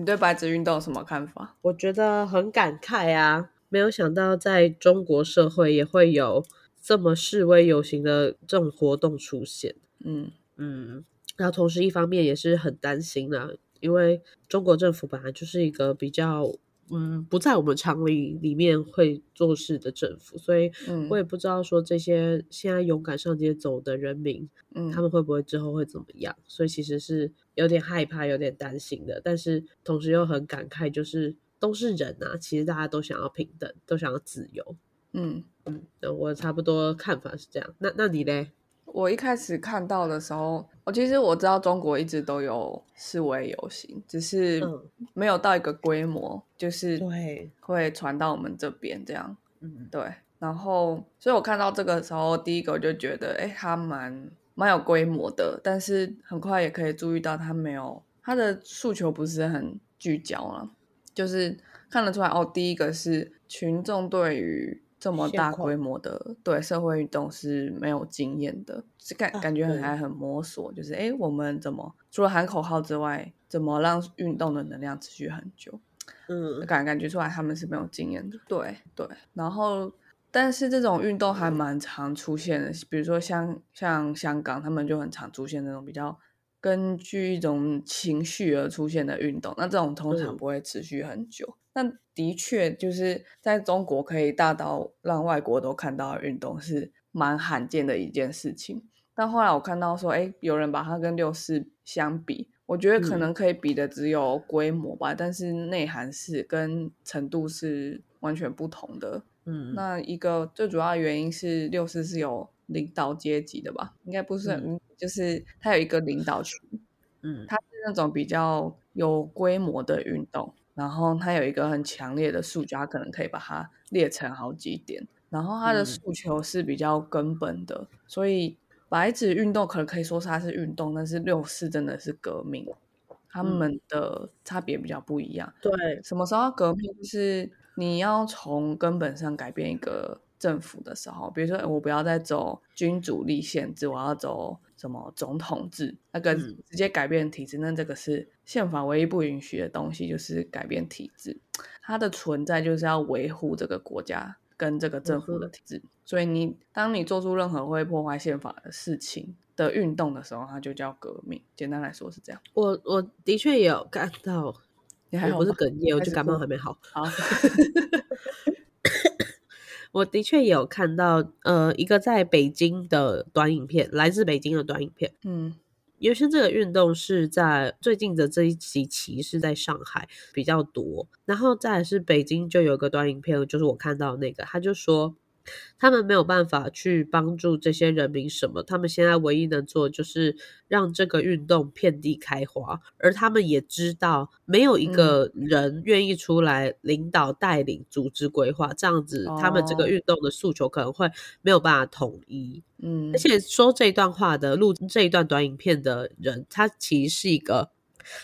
你对白纸运动有什么看法？我觉得很感慨啊，没有想到在中国社会也会有这么示威游行的这种活动出现。嗯嗯，然后同时一方面也是很担心啊，因为中国政府本来就是一个比较嗯不在我们常理里面会做事的政府，所以嗯我也不知道说这些现在勇敢上街走的人民，嗯，他们会不会之后会怎么样？所以其实是有点害怕、有点担心的，但是同时又很感慨，就是都是人啊，其实大家都想要平等，都想要自由。嗯，那我差不多看法是这样。那那你嘞？我一开始看到的时候，我其实我知道中国一直都有示威游行，只是嗯没有到一个规模，就是对，会传到我们这边这样。嗯对，然后所以我看到这个时候，第一个我就觉得，哎，他蛮蛮有规模的，但是很快也可以注意到他没有他的诉求不是很聚焦了，就是看得出来哦。第一个是群众对于这么大规模的对社会运动是没有经验的，是感啊感觉很对还很摸索，就是哎，诶我们怎么除了喊口号之外，怎么让运动的能量持续很久？嗯感感觉出来他们是没有经验的。对对，然后但是这种运动还蛮常出现的，比如说像像香港，他们就很常出现那种比较根据一种情绪而出现的运动，那这种通常嗯不会持续很久。但的确就是在中国可以大到让外国都看到的运动是蛮罕见的一件事情。但后来我看到说，哎，有人把它跟六四相比，我觉得可嗯能可以比的只有规模吧，但是内涵是跟程度是完全不同的。嗯，那一个最主要的原因是六四是有领导阶级的吧？应该不是很，就是它有一个领导群，嗯它是那种比较有规模的运动，然后它有一个很强烈的诉求，它可能可以把它列成好几点，然后它的嗯诉求是比较根本的，所以白纸运动可能可以说是它是运动，但是六四真的是革命，他嗯们的差别比较不一样。对，什么时候要革命？就是你要从根本上改变一个政府的时候，比如说我不要再走君主立宪制，我要走什么总统制，那个嗯直接改变体制，那这个是宪法唯一不允许的东西，就是改变体制。它的存在就是要维护这个国家跟这个政府的体制，所以你当你做出任何会破坏宪法的事情的运动的时候，它就叫革命。简单来说是这样。我我的确也有看到，你还好吗哽咽，我就感冒还没好。好 我的确有看到，呃，一个在北京的短影片，来自北京的短影片。嗯原先这个运动是在最近的这一期期是在上海比较多，然后再来是北京就有个短影片，就是我看到那个，他就说他们没有办法去帮助这些人民什么，他们现在唯一能做就是让这个运动遍地开花，而他们也知道没有一个人愿意出来领导、带领、组织、规划，这样子他们这个哦。运动的诉求可能会没有办法统一。嗯。而且说这段话的录这一段短影片的人，他其实是一个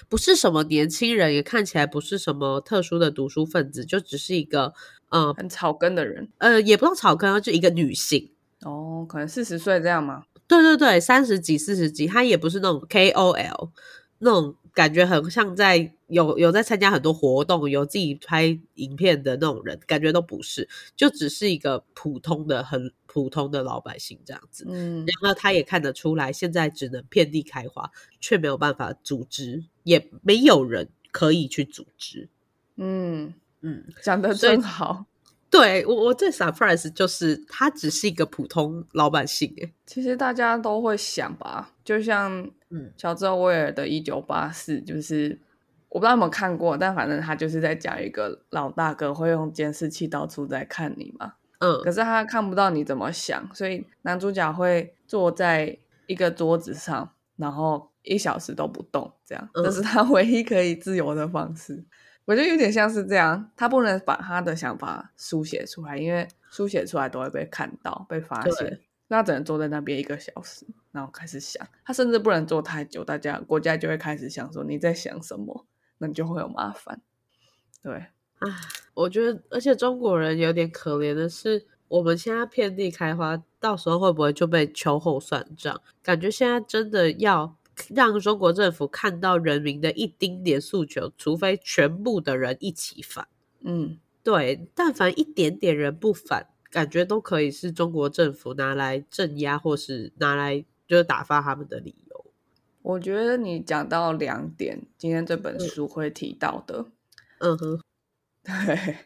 不是什么年轻人，也看起来不是什么特殊的读书分子，就只是一个呃很草根的人呃，也不用草根啊，就一个女性。哦，可能四十岁这样吗？对对对，三十几、四十几，她也不是那种 KOL 那种感觉很像在有有在参加很多活动，有自己拍影片的那种人，感觉都不是，就只是一个普通的、很普通的老百姓这样子。嗯然后她也看得出来，现在只能遍地开花，却没有办法组织，也没有人可以去组织。嗯，嗯，讲的真好。对我我最 surprise 就是他只是一个普通老百姓，哎，其实大家都会想吧，就像嗯。乔治欧威尔的《一九八四》，就是我不知道有没有看过，但反正他就是在讲一个老大哥会用监视器到处在看你嘛，嗯。可是他看不到你怎么想，所以男主角会坐在一个桌子上，然后一小时都不动，这样，嗯。这是他唯一可以自由的方式。我觉得有点像是这样，他不能把他的想法书写出来，因为书写出来都会被看到、被发对现。那他只能坐在那边一个小时，然后开始想。他甚至不能坐太久，大家国家就会开始想说你在想什么，那你就会有麻烦。对，啊，我觉得，而且中国人有点可怜的是，我们现在遍地开花，到时候会不会就被秋后算账？感觉现在真的要让中国政府看到人民的一丁点诉求，除非全部的人一起反。嗯，对，但凡一点点人不反，感觉都可以是中国政府拿来镇压，或是拿来就是打发他们的理由。我觉得你讲到两点，今天这本书会提到的。嗯哼，对，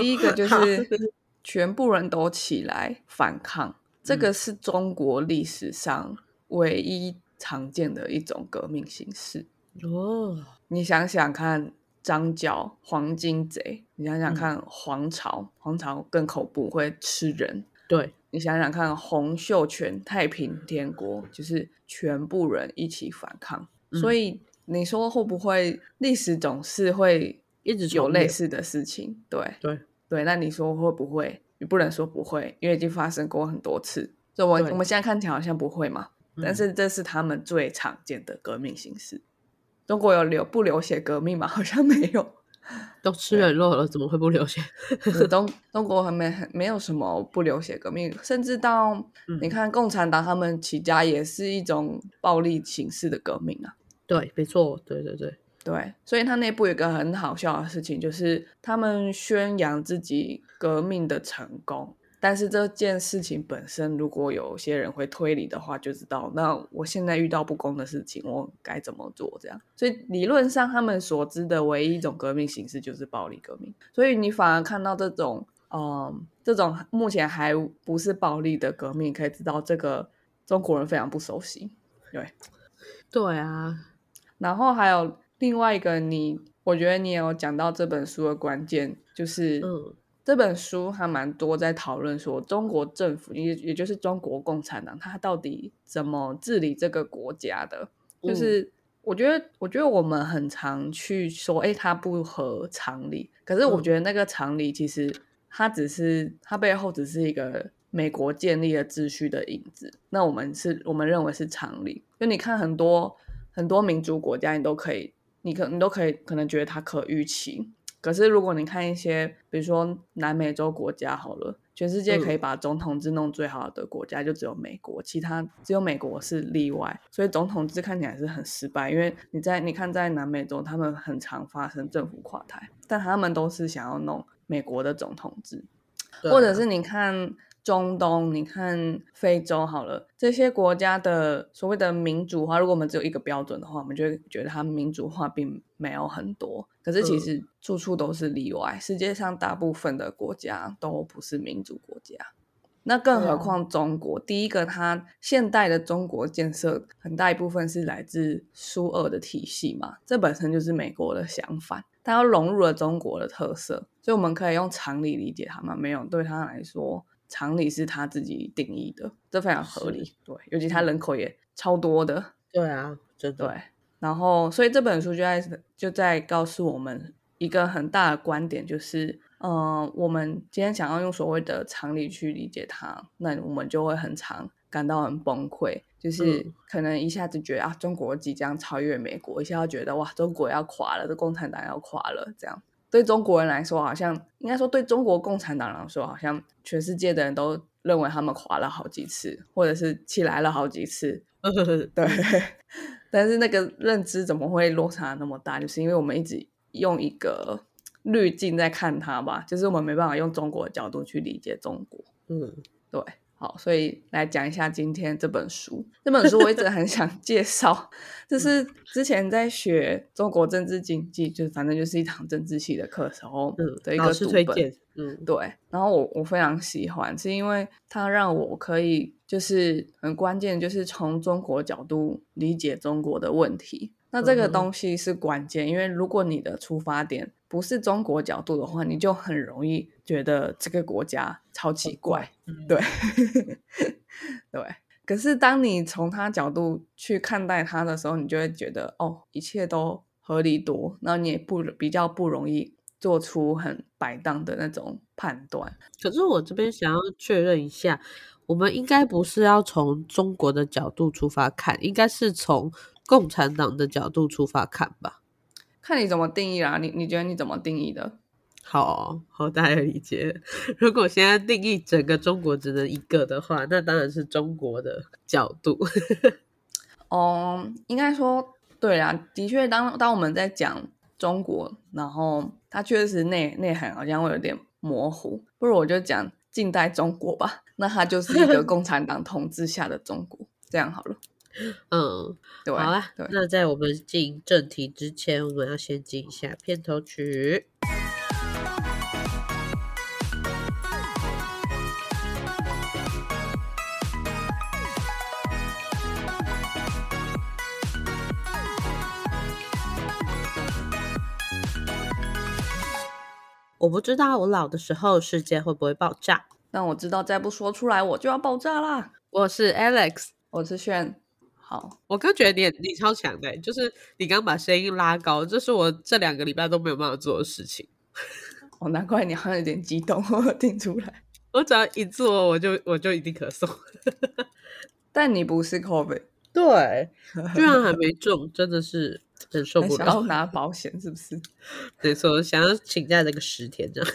第一个就 是全部人都起来反抗，这个是中国历史上唯一常见的一种革命形式。哦，你想想看，张角、黄金贼，你想想嗯看，黄巢，黄巢更恐怖，会吃人。对，你想想看，洪秀全、太平天国，就是全部人一起反抗，嗯所以你说会不会历史总是会一直有类似的事情？对对对，那你说会不会？你不能说不会，因为已经发生过很多次。所以我我们现在看起来好像不会嘛，但嗯是这是他们最常见的革命形式。中国有流不流血革命吗？好像没有。都吃人肉了，怎么会不流血？中中国还没没有什么不流血革命，甚至到嗯你看共产党他们起家也是一种暴力形式的革命啊。对，没错，对对对，对，所以他内部有一个很好笑的事情，就是他们宣扬自己革命的成功，但是这件事情本身，如果有些人会推理的话，就知道那我现在遇到不公的事情，我该怎么做？这样，所以理论上他们所知的唯一一种革命形式就是暴力革命，所以你反而看到这种，嗯，这种目前还不是暴力的革命，可以知道这个中国人非常不熟悉。对，对啊，然后还有另外一个你，我觉得你也有讲到这本书的关键，就是嗯这本书还蛮多在讨论说中国政府，也也就是中国共产党，它到底怎么治理这个国家的？嗯就是我觉得，我觉得我们很常去说，哎，它不合常理。可是我嗯觉得那个常理其实它只是它背后只是一个美国建立的秩序的影子。那我们是我们认为是常理。就你看很多很多民主国家，你都可以，你可你都可以可能觉得它可预期。可是如果你看一些，比如说南美洲国家好了，全世界可以把总统制弄最好的国家就只有美国，其他只有美国是例外。所以总统制看起来是很失败，因为你在你看在南美洲，他们很常发生政府垮台，但他们都是想要弄美国的总统制。啊或者是你看中东，你看非洲好了，这些国家的所谓的民主化，如果我们只有一个标准的话，我们就会觉得它民主化并没有很多。可是其嗯实处处都是例外，世界上大部分的国家都不是民主国家。那更何况中国，第一个，它现代的中国建设很大一部分是来自苏俄的体系嘛，这本身就是美国的想法，它要融入了中国的特色，所以我们可以用常理理解他们？没有，对他来说，常理是他自己定义的，这非常合理。对，尤其他人口也超多的，对啊，真的对，然后所以这本书就在就在告诉我们一个很大的观点，就是，嗯、我们今天想要用所谓的常理去理解它，那我们就会很常感到很崩溃，就是嗯。可能一下子觉得啊，中国即将超越美国，一下子觉得哇，中国要垮了，这共产党要垮了，这样。对中国人来说，好像应该说对中国共产党来说，好像全世界的人都认为他们垮了好几次，或者是起来了好几次，对，但是那个认知怎么会落差那么大？就是因为我们一直用一个滤镜在看它吧，就是我们没办法用中国的角度去理解中国。嗯对，好，所以来讲一下今天这本书。这本书我一直很想介绍，这是之前在学中国政治经济，就是反正就是一堂政治系的课时候嗯的一个读本。嗯对，然后我我非常喜欢，是因为它让我可以就是很关键，就是从中国角度理解中国的问题。那这个东西是关键，因为如果你的出发点不是中国角度的话，你就很容易觉得这个国家超奇怪。嗯对，对。可是当你从他角度去看待他的时候，你就会觉得哦，一切都合理多，然后你也不比较不容易做出很摆荡的那种判断。可是我这边想要确认一下，我们应该不是要从中国的角度出发看，应该是从共产党的角度出发看吧？看你怎么定义啦，你你觉得你怎么定义的？好好，大家理解。如果现在定义整个中国只能一个的话，那当然是中国的角度。哦，应该说对啊，的确，当当我们在讲中国，然后它确实内内涵好像会有点模糊，不如我就讲近代中国吧。那它就是一个 共产党统治下的中国，这样好了。嗯，对，好啦，那在我们进正题之前，我们要先进一下片头曲。我不知道我老的时候世界会不会爆炸。但我知道再不说出来我就要爆炸啦。我是 Alex，我是炫，好，我刚觉得你你超强的，就是你刚把声音拉高，这是我这两个礼拜都没有办法做的事情。哦，难怪你好像有点激动，我听出来。我只要一做，我就我就一定咳嗽。但你不是 COVID，对，居然还没中，真的是忍受 不想要了。拿保险是不是？没错，想要请假这个十天这样。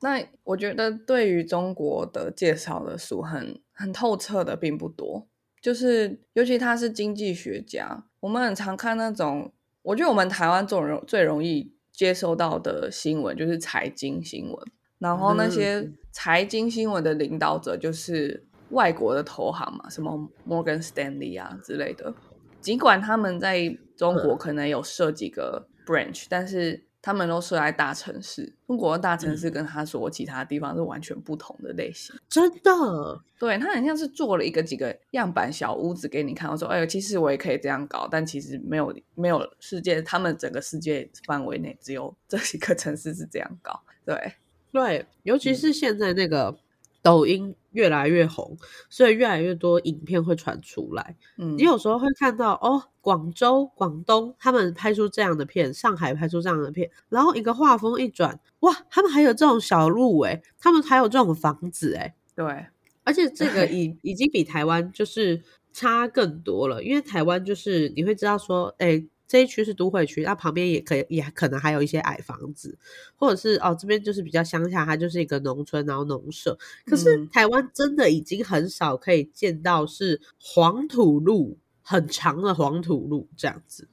那我觉得对于中国的介绍的书很很透彻的并不多，就是尤其他是经济学家，我们很常看那种，我觉得我们台湾最容最容易接收到的新闻就是财经新闻，然后那些嗯财经新闻的领导者就是外国的投行嘛，什么 Morgan Stanley 啊之类的，尽管他们在中国可能有设几个 branch，但是他们都是在大城市。中国的大城市跟他说其他地方是完全不同的类型。真的，对他很像是做了一个几个样板小屋子给你看，我说，哎呦，其实我也可以这样搞，但其实没有没有世界，他们整个世界范围内只有这几个城市是这样搞。对，对，尤其是现在那个抖音越来越红，所以越来越多影片会传出来。嗯。你，有时候会看到哦，广州、广东他们拍出这样的片，上海拍出这样的片，然后一个画风一转，哇，他们还有这种小路诶，他们还有这种房子诶，对，而且这个已 已经比台湾就是差更多了，因为台湾就是你会知道说，哎，这一区是都会区，那旁边也可以也可能还有一些矮房子，或者是哦这边就是比较乡下，它就是一个农村，然后农舍。可是嗯台湾真的已经很少可以见到是黄土路很长的黄土路这样子，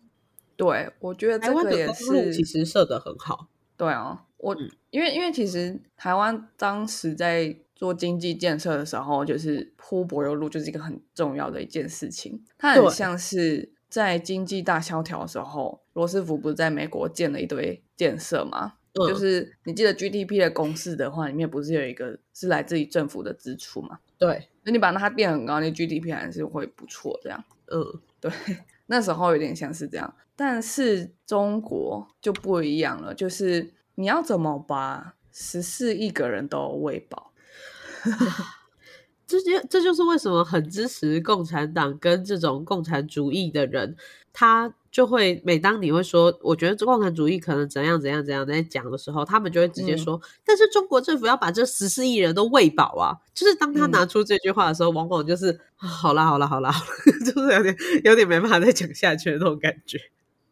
对，我觉得台湾这个也的公路是其实设的很好，对啊，我、嗯因为因为其实台湾当时在做经济建设的时候，就是铺柏油路就是一个很重要的一件事情。它很像是在经济大萧条的时候，罗斯福不是在美国建了一堆建设吗？嗯就是你记得 GDP 的公式的话，里面不是有一个是来自于政府的支出嘛？对，那你把它变很高，那 GDP 还是会不错这样。嗯，对，那时候有点像是这样，但是中国就不一样了，就是你要怎么把十四亿个人都喂饱？这就这就是为什么很支持共产党跟这种共产主义的人，他就会每当你会说，我觉得共产主义可能怎样怎样怎样在讲的时候，他们就会直接说，但是中国政府要把这十四亿人都喂饱啊！就是当他嗯拿出这句话的时候，往往就是、啊好啦好啦好啦，好啦 就是有点有点没办法再讲下去的那种感觉。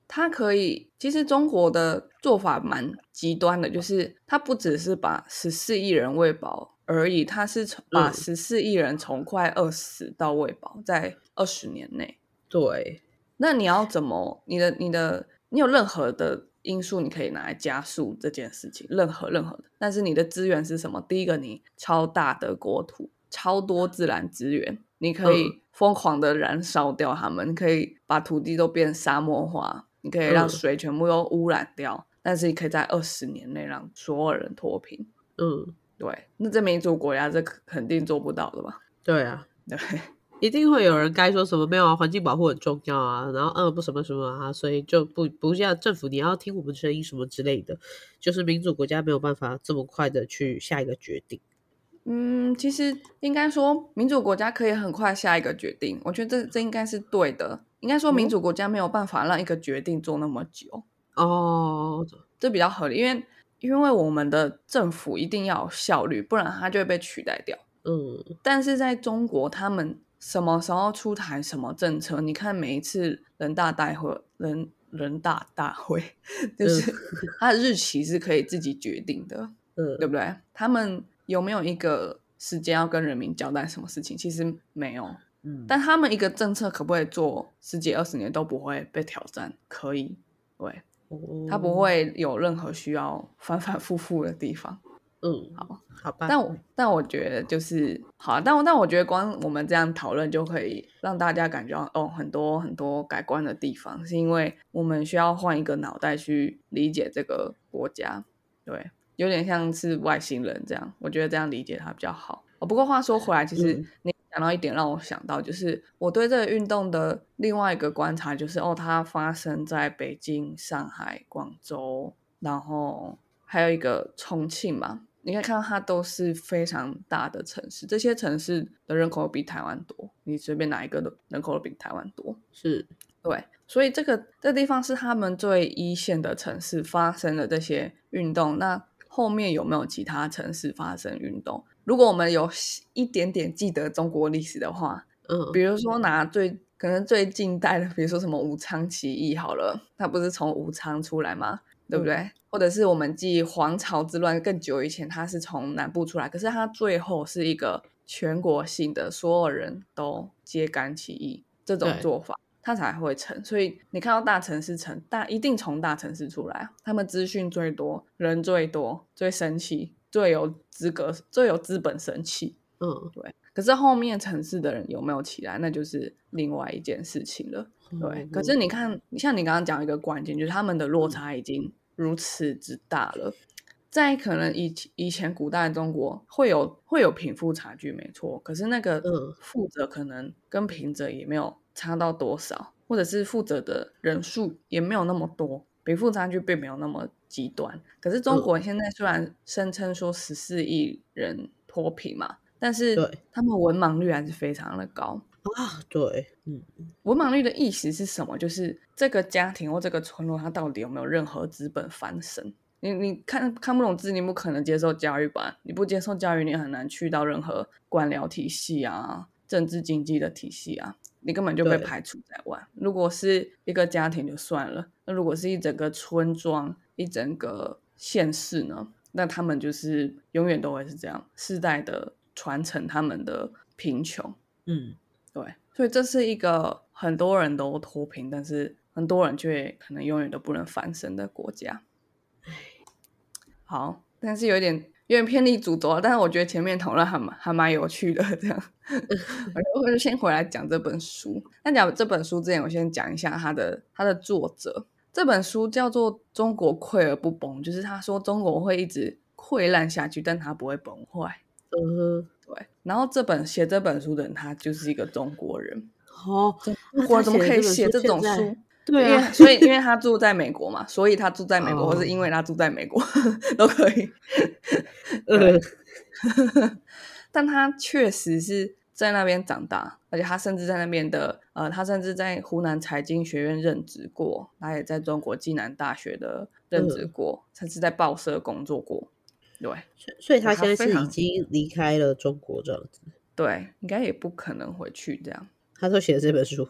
他可以，其实中国的做法蛮极端的，就是他不只是把十四亿人喂饱而已，它是从把嗯十四亿人从快饿死到喂饱，在二十年内。对，那你要怎么？你的你的你有任何的因素，你可以拿来加速这件事情，任何任何的。但是你的资源是什么？第一个，你超大的国土，超多自然资源，你可以疯狂的燃烧掉它们，你可以把土地都变沙漠化，你可以让嗯水全部都污染掉。但是你可以在二十年内让所有人脱贫。嗯，对，那这民主国家这肯定做不到的吧？对啊。对，一定会有人该说什么没有啊，环境保护很重要啊，然后嗯不什么什么啊，所以就不不像政府你要听我们声音什么之类的，就是民主国家没有办法这么快的去下一个决定。嗯，其实应该说，民主国家可以很快下一个决定，我觉得这这应该是对的。应该说，民哦主国家没有办法让一个决定做那么久，哦，这比较合理。因为因为我们的政府一定要有效率，不然它就会被取代掉。嗯但是在中国，他们什么时候出台什么政策？你看每一次人大代会、人人大大会，就是它的日期是可以自己决定的。嗯对不对？他们有没有一个时间要跟人民交代什么事情？其实没有，嗯，但他们一个政策可不可以做十几二十年都不会被挑战？可以，对，他不哦，会有任何需要 反反复复的地方。嗯，好，好吧，但我但我觉得就是好，但我但我觉得光我们这样讨论就可以让大家感觉到哦，很多很多改观的地方，是因为我们需要换一个脑袋去理解这个国家，对，有点像是外星人这样，我觉得这样理解它比较好。哦，不过话说回来，其实讲到一点让我想到，就是我对这个运动的另外一个观察，就是哦，它发生在北京、上海、广州，然后还有一个重庆嘛。你可以看到它都是非常大的城市，这些城市的人口比台湾多，你随便哪一个的人口都比台湾多。是，对，所以这个这地方是他们最一线的城市发生的这些运动。那后面有没有其他城市发生运动？如果我们有一点点记得中国历史的话，嗯，比如说拿最可能最近代的，比如说什么武昌起义好了，它不是从武昌出来吗？对不对？或者是我们记黄巢之乱更久以前，它是从南部出来，可是它最后是一个全国性的，所有人都揭竿起义这种做法，它才会成。所以你看到大城市成大，一定从大城市出来啊，他们资讯最多，人最多，最生气，最有资格，最有资本生气。嗯，对，可是后面城市的人有没有起来，那就是另外一件事情了。对，嗯可是你看，像你刚刚讲一个关键，就是他们的落差已经如此之大了。在可能以以前古代中国会有会有贫富差距，没错，可是那个嗯富者可能跟贫者也没有差到多少，或者是富者的人数也没有那么多，贫富差距并没有那么极端。可是中国现在虽然声称说十四亿人脱贫嘛，但是他们文盲率还是非常的高。啊，对，嗯，文盲率的意思是什么？就是这个家庭或这个村落，它到底有没有任何资本翻身？你你看看不懂字，你不可能接受教育吧？你不接受教育，你很难去到任何官僚体系啊、政治经济的体系啊，你根本就被排除在外。如果是一个家庭就算了，那如果是一整个村庄、一整个县市呢？那他们就是永远都会是这样，世代的传承他们的贫穷。嗯，对，所以这是一个很多人都脱贫，但是很多人却可能永远都不能翻身的国家。好，但是有点有点偏离主轴，但是我觉得前面讨论还蛮还蛮有趣的，这样，我就先回来讲这本书。那讲这本书之前，我先讲一下它的它的作者。这本书叫做《中国溃而不崩》，就是他说中国会一直溃烂下去，但它不会崩坏。嗯，对，然后这本写这本书的人，他就是一个中国人。哦，中那他国怎么可以写写这种书对啊，所以因为他住在美国嘛，所以他住在美国，哦或是因为他住在美国都可以。呃，但他确实是在那边长大，而且他甚至在那边的呃，他甚至在湖南财经学院任职过，他也在中国暨南大学的任职嗯过，甚至在报社工作过。对所所以他现在是已经离开了中国这样子。对，应该也不可能回去这样。他都写了这本书，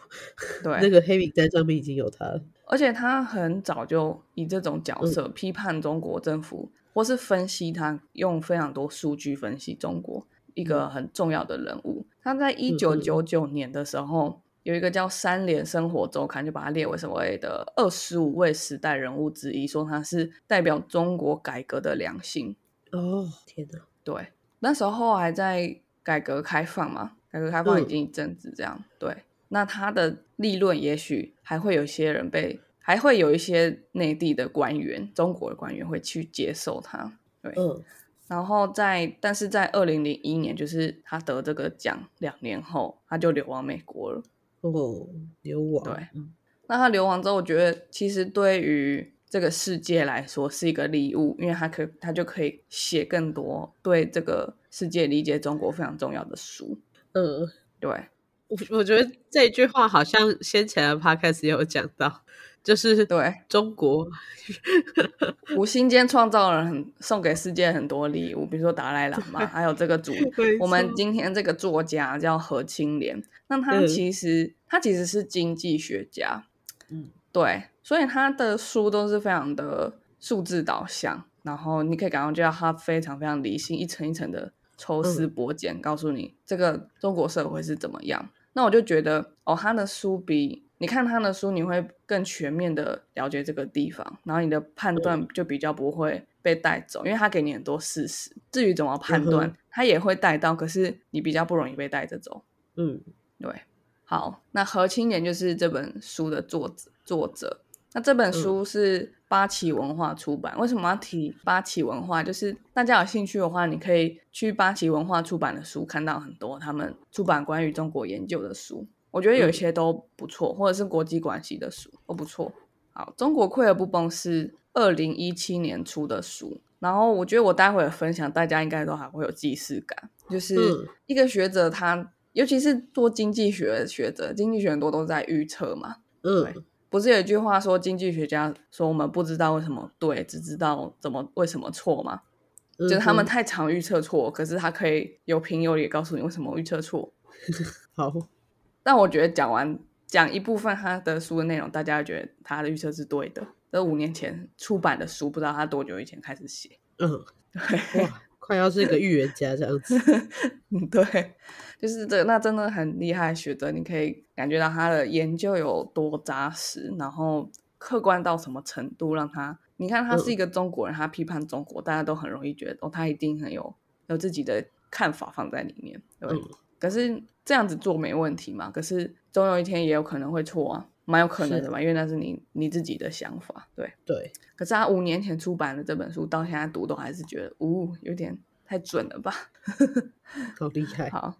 对，那个黑名单上面已经有他了。而且他很早就以这种角色嗯批判中国政府，或是分析他，用非常多数据分析中国一个嗯很重要的人物。他在一九九九年的时候，有一个叫《三联生活周刊》，就把他列为所谓的二十五位时代人物之一，说他是代表中国改革的良心。哦，天哪！对，那时候还在改革开放嘛，改革开放已嗯经一阵子这样。对，那他的利润也许还会有些人被，还会有一些内地的官员，中国的官员会去接受他。对，嗯然后在，但是在二零零一年，就是他得这个奖两年后，他就流亡美国了。哦，流亡。对嗯那他流亡之后，我觉得其实对于这个世界来说是一个礼物，因为他可他就可以写更多对这个世界理解中国非常重要的书。嗯，对，我我觉得这句话好像先前的 podcast 也有讲到，就是对中国，无心间创造了很送给世界很多礼物，比如说达赖喇嘛，还有这个主没我们今天这个作家叫何清莲，那他嗯。其实、他其实是经济学家，嗯。对，所以他的书都是非常的数字导向，然后你可以感觉到他非常非常理性，一层一层的抽丝嗯剥茧，告诉你这个中国社会是怎么样。那我就觉得哦，他的书比你看他的书，你会更全面的了解这个地方，然后你的判断就比较不会被带走，因为他给你很多事实。至于怎么判断，他也会带到，可是你比较不容易被带着走。嗯，对。好，那何青年就是这本书的作者。作者，那这本书是八旗文化出版。为什么要提八旗文化？就是大家有兴趣的话，你可以去八旗文化出版的书，看到很多他们出版关于中国研究的书。我觉得有一些都不错，或者是国际关系的书都不错。好，中国溃而不崩是二零一七年出的书。然后我觉得我待会儿分享，大家应该都还会有既视感，就是一个学者他。尤其是做经济学的学者，经济学很多都在预测嘛。嗯，不是有一句话说，经济学家说我们不知道为什么对，只知道怎么为什么错吗？就是他们太常预测错，可是他可以有凭有理告诉你为什么预测错。好，但我觉得讲完讲一部分他的书的内容，大家觉得他的预测是对的。这五年前出版的书，不知道他多久以前开始写。嗯，对，哇，快要是一个预言家这样子。嗯，对。就是这，那真的很厉害学者，你可以感觉到他的研究有多扎实，然后客观到什么程度，让他你看他是一个中国人，他批判中国，大家都很容易觉得哦，他一定很有有自己的看法放在里面，对。可是这样子做没问题嘛？可是总有一天也有可能会错啊，蛮有可能的嘛，因为那是你你自己的想法，对对。可是他五年前出版的这本书，到现在读都还是觉得，呜，有点太准了吧？好厉害，好。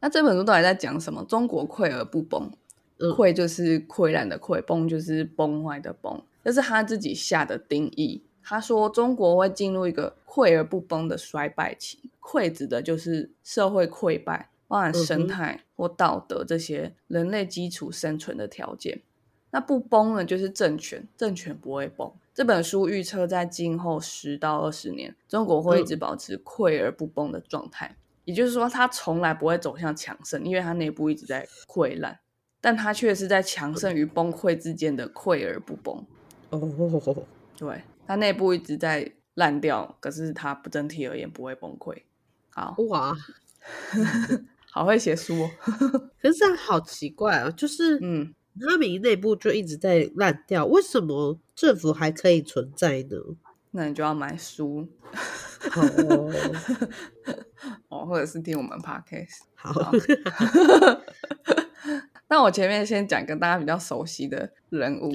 那这本书到底在讲什么？中国溃而不崩，溃就是溃烂的溃，崩就是崩坏的崩，这是他自己下的定义。他说中国会进入一个溃而不崩的衰败期，溃指的就是社会溃败，包含生态或道德这些人类基础生存的条件。那不崩呢，就是政权，政权不会崩。这本书预测在今后十到二十年，中国会一直保持溃而不崩的状态。也就是说，它从来不会走向强盛，因为它内部一直在溃烂，但它却是在强盛与崩溃之间的溃而不崩。哦，对，它内部一直在烂掉，可是它不整体而言不会崩溃。好哇，好会写书，可是这样好奇怪哦！就是嗯，它明内部就一直在烂掉，为什么政府还可以存在呢？那你就要买书。哦，哦，或者是听我们 podcast。好，那我前面先讲跟大家比较熟悉的人物，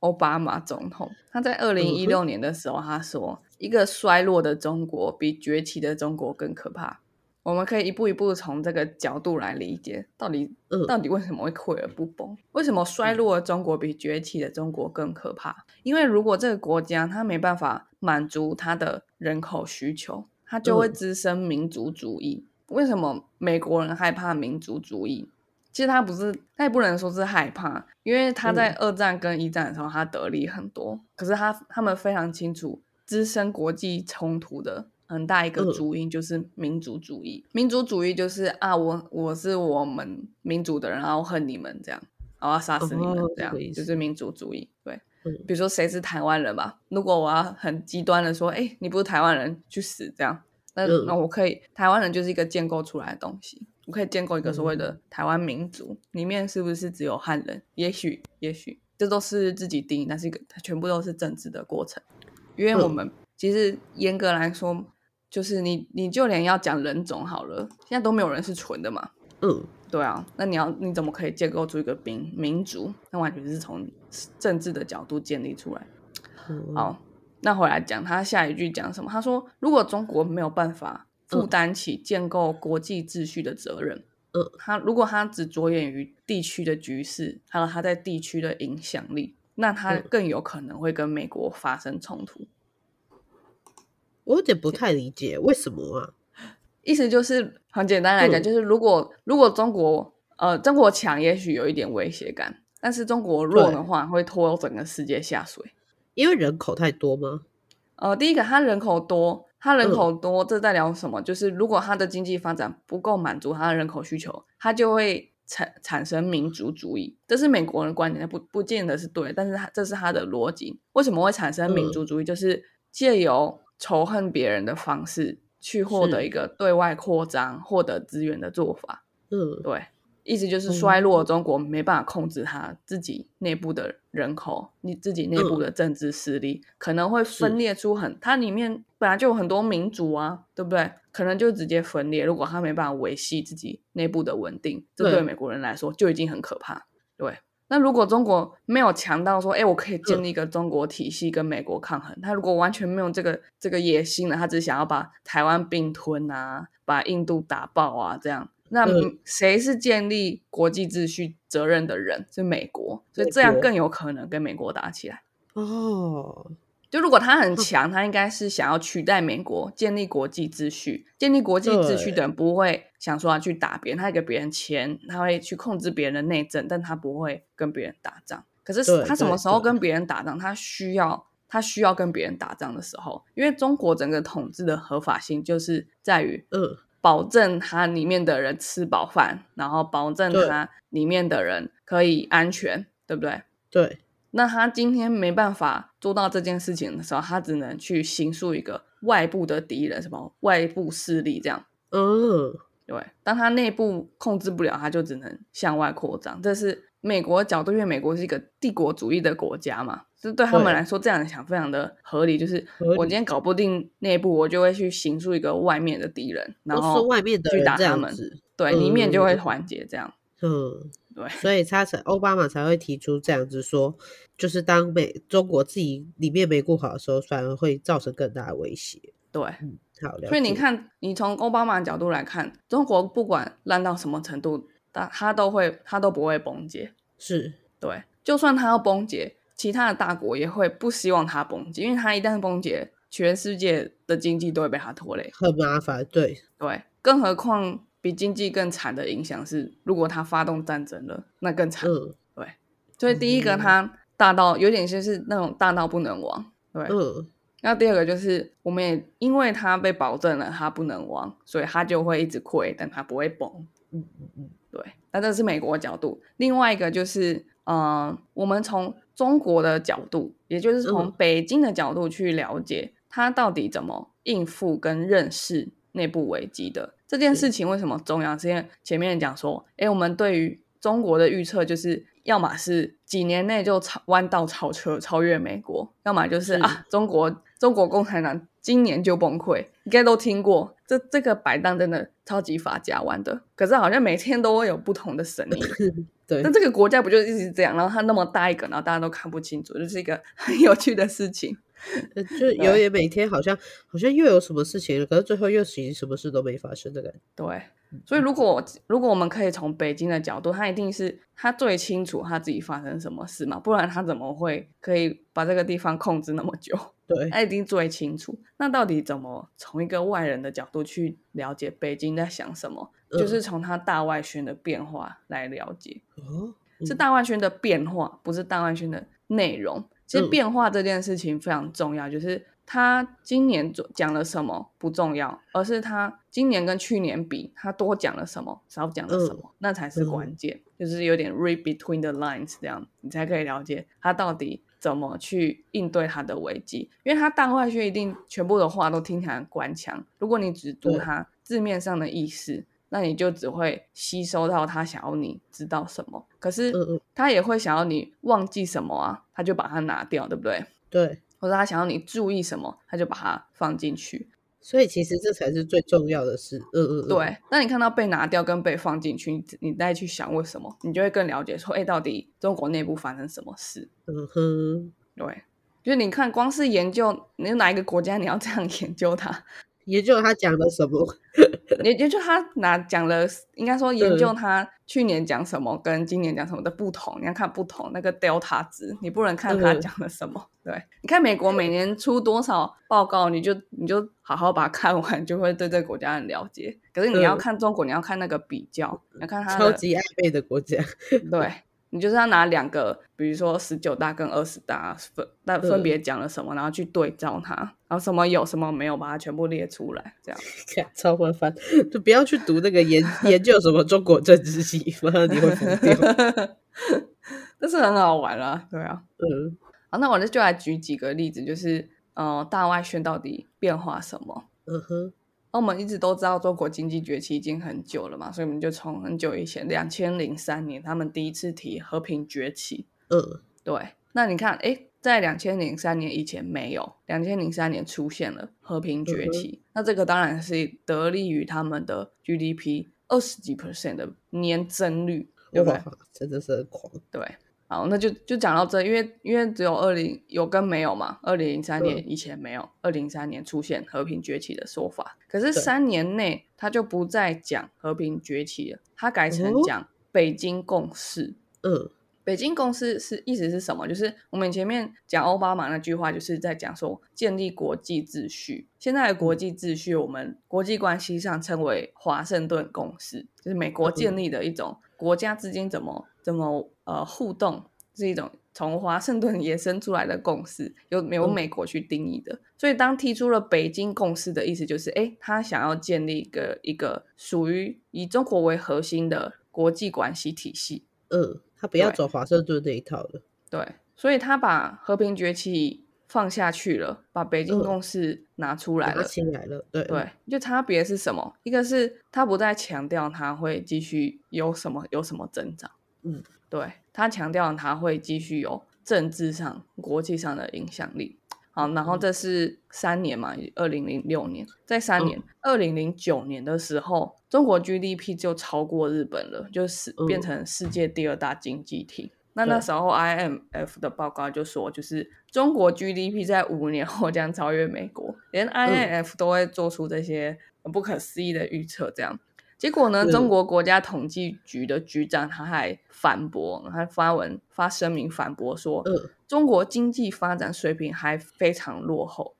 奥巴马总统。他在二零一六年的时候，他说：“一个衰落的中国比崛起的中国更可怕。”我们可以一步一步从这个角度来理解，到底到底为什么会溃而不崩？为什么衰落的中国比崛起的中国更可怕？因为如果这个国家它没办法满足它的人口需求，它就会滋生民族主义。为什么美国人害怕民族主义？其实他不是，他也不能说是害怕，因为他在二战跟一战的时候他得利很多，可是他他们非常清楚滋生国际冲突的。很大一个主因就是民族主义，民族主义就是啊，我我是我们民族的人，然后恨你们这样，然后杀死你们这样，就是民族主义。对，比如说谁是台湾人吧，如果我要很极端的说，哎，你不是台湾人，去死这样，那那我可以，台湾人就是一个建构出来的东西，我可以建构一个所谓的台湾民族，里面是不是只有汉人？也许，也许这都是自己定义，但是一个全部都是政治的过程，因为我们其实严格来说。就是你，你就连要讲人种好了，现在都没有人是纯的嘛。嗯，对啊，那你要你怎么可以建构出一个民民族？那完全是从政治的角度建立出来。好，那回来讲，他下一句讲什么？他说，如果中国没有办法负担起建构国际秩序的责任，嗯，他如果他只着眼于地区的局势，还有他在地区的影响力，那他更有可能会跟美国发生冲突。我有点不太理解为什么啊？意思就是很简单来讲，就是如果如果中国呃中国强，也许有一点威胁感，但是中国弱的话，会拖整个世界下水。因为人口太多吗？呃，第一个，它人口多，它人口多，这代表什么？就是如果它的经济发展不够满足它的人口需求，它就会产产生民族主义。这是美国人观点，不不见得是对，但是它这是它的逻辑。为什么会产生民族主义？就是借由仇恨别人的方式去获得一个对外扩张、获得资源的做法。嗯，对。意思就是衰落的中国没办法控制他自己内部的人口，你自己内部的政治势力可能会分裂出很，它里面本来就有很多民族啊，对不对？可能就直接分裂。如果他没办法维系自己内部的稳定，这对美国人来说就已经很可怕。对，那如果中国没有强到说，哎，我可以建立一个中国体系跟美国抗衡，他如果完全没有这个这个野心了，他只想要把台湾并吞啊，把印度打爆啊，这样。那谁是建立国际秩序责任的人？是美国，所以这样更有可能跟美国打起来。哦，就如果他很强，他应该是想要取代美国，建立国际秩序。建立国际秩序的人不会想说要去打别人，他给别人钱，他会去控制别人的内政，但他不会跟别人打仗。可是他什么时候跟别人打仗？他需要他需要跟别人打仗的时候，因为中国整个统治的合法性就是在于，嗯。保证他里面的人吃饱饭，然后保证他里面的人可以安全，对不对？对。那他今天没办法做到这件事情的时候，他只能去形塑一个外部的敌人，什么外部势力这样。嗯，对。当他内部控制不了，他就只能向外扩张。这是美国角度，因为美国是一个帝国主义的国家嘛。这对他们来说，这样想非常的合理。就是我今天搞不定内部，我就会去形塑一个外面的敌人，然后外面的去打他们。对，里面就会团结这样。嗯，对。所以他才奥巴马才会提出这样子说，就是当美中国自己里面没顾好的时候，反而会造成更大的威胁。对，嗯，好。所以你看，你从奥巴马角度来看，中国不管烂到什么程度，他他都会他都不会崩解。是对，就算他要崩解。其他的大国也会不希望它崩解，因为它一旦崩解，全世界的经济都会被它拖累，很麻烦。对对，更何况比经济更惨的影响是，如果它发动战争了，那更惨。对，所以第一个它大到有点像是那种大到不能亡。对，嗯。那第二个就是，我们也因为它被保证了它不能亡，所以它就会一直亏，但它不会崩。嗯嗯嗯，对。那这是美国角度，另外一个就是，嗯，我们从中国的角度，也就是从北京的角度去了解，他到底怎么应付跟认识内部危机的这件事情为什么重要？是因为前面讲说，哎，我们对于中国的预测就是，要么是几年内就超弯道超车超越美国，要么就是啊，中国中国共产党今年就崩溃，应该都听过。这这个摆档真的超级法家玩的，可是好像每天都会有不同的声音。对，但这个国家不就一直这样？然后它那么大一个，然后大家都看不清楚，就是一个很有趣的事情。就 有点每天好像好像又有什么事情，可是最后又其实什么事都没发生的感觉。对，所以如果如果我们可以从北京的角度，他一定是他最清楚他自己发生什么事嘛，不然他怎么会可以把这个地方控制那么久？对，他一定最清楚。那到底怎么从一个外人的角度去了解北京在想什么？就是从他大外宣的变化来了解，是大外宣的变化，不是大外宣的内容。其实变化这件事情非常重要，就是他今年讲了什么不重要，而是他今年跟去年比，他多讲了什么，少讲了什么，那才是关键。就是有点 read between the lines 这样，你才可以了解他到底怎么去应对他的危机。因为他大外宣一定全部的话都听起来官腔，如果你只读他字面上的意思。那你就只会吸收到他想要你知道什么，可是他也会想要你忘记什么啊，他就把它拿掉，对不对？对，或者他想要你注意什么，他就把它放进去。所以其实这才是最重要的事。嗯嗯，对。那你看到被拿掉跟被放进去，你再去想为什么，你就会更了解说，哎，到底中国内部发生什么事？嗯哼，对。就是你看，光是研究，你哪一个国家你要这样 研究它？研究他讲了什么？研研究他拿讲了，应该说研究他去年讲什么跟今年讲什么的不同。你要看不同那个 delta 值，你不能看他讲了什么。对，你看美国每年出多少报告，你就你就好好把它看完，就会对这个国家很了解。可是你要看中国，你要看那个比较，你要看它超级爱背的国家。对。你就是要拿两个，比如说十九大跟二十大分，那分别讲了什么，然后去对照它，然后什么有什么没有，把它全部列出来，这样 超麻烦。就不要去读那个研 研究什么中国政治系，不然你会疯掉。但是很好玩啊，对啊，嗯，好，那我就就来举几个例子，就是呃，大外宣到底变化什么？嗯哼，那我们一直都知道中国经济崛起已经很久了嘛，所以我们就从很久以前，两千零三年他们第一次提和平崛起。嗯，对。那你看，哎，在两千零三年以前没有，两千零三年出现了和平崛起，那这个当然是得力于他们的 GDP 二十几 percent 的年增率，对不对？真的是很狂。对。好，那就就讲到这，因为因为只有二零有跟没有嘛，二零零三年以前没有，二零零三年出现和平崛起的说法，可是三年内他就不再讲和平崛起了，他改成讲北京共识。嗯，北京共识是意思是什么？就是我们前面讲奥巴马那句话，就是在讲说建立国际秩序。现在的国际秩序，我们国际关系上称为华盛顿共识，就是美国建立的一种国家之间怎么。怎么呃互动是一种从华盛顿延伸出来的共识，由由美国去定义的。所以当提出了北京共识的意思，就是哎，他想要建立一个一个属于以中国为核心的国际关系体系。嗯，他不要走华盛顿那一套了。对，所以他把和平崛起放下去了，把北京共识拿出来了，起来了。对对，就差别是什么？一个是他不再强调他会继续有什么有什么增长。嗯，对他强调他会继续有政治上、国际上的影响力。好，然后这是三年嘛，二零零六年，在三年，二零零九年的时候，中国 GDP 就超过日本了，就是变成世界第二大经济体。那那时候 IMF 的报告就说，就是中国 GDP 在五年后将超越美国，连 IMF 都会做出这些不可思议的预测，这样。结果呢？中国国家统计局的局长他还反驳，他发文发声明反驳说，中国经济发展水平还非常落后。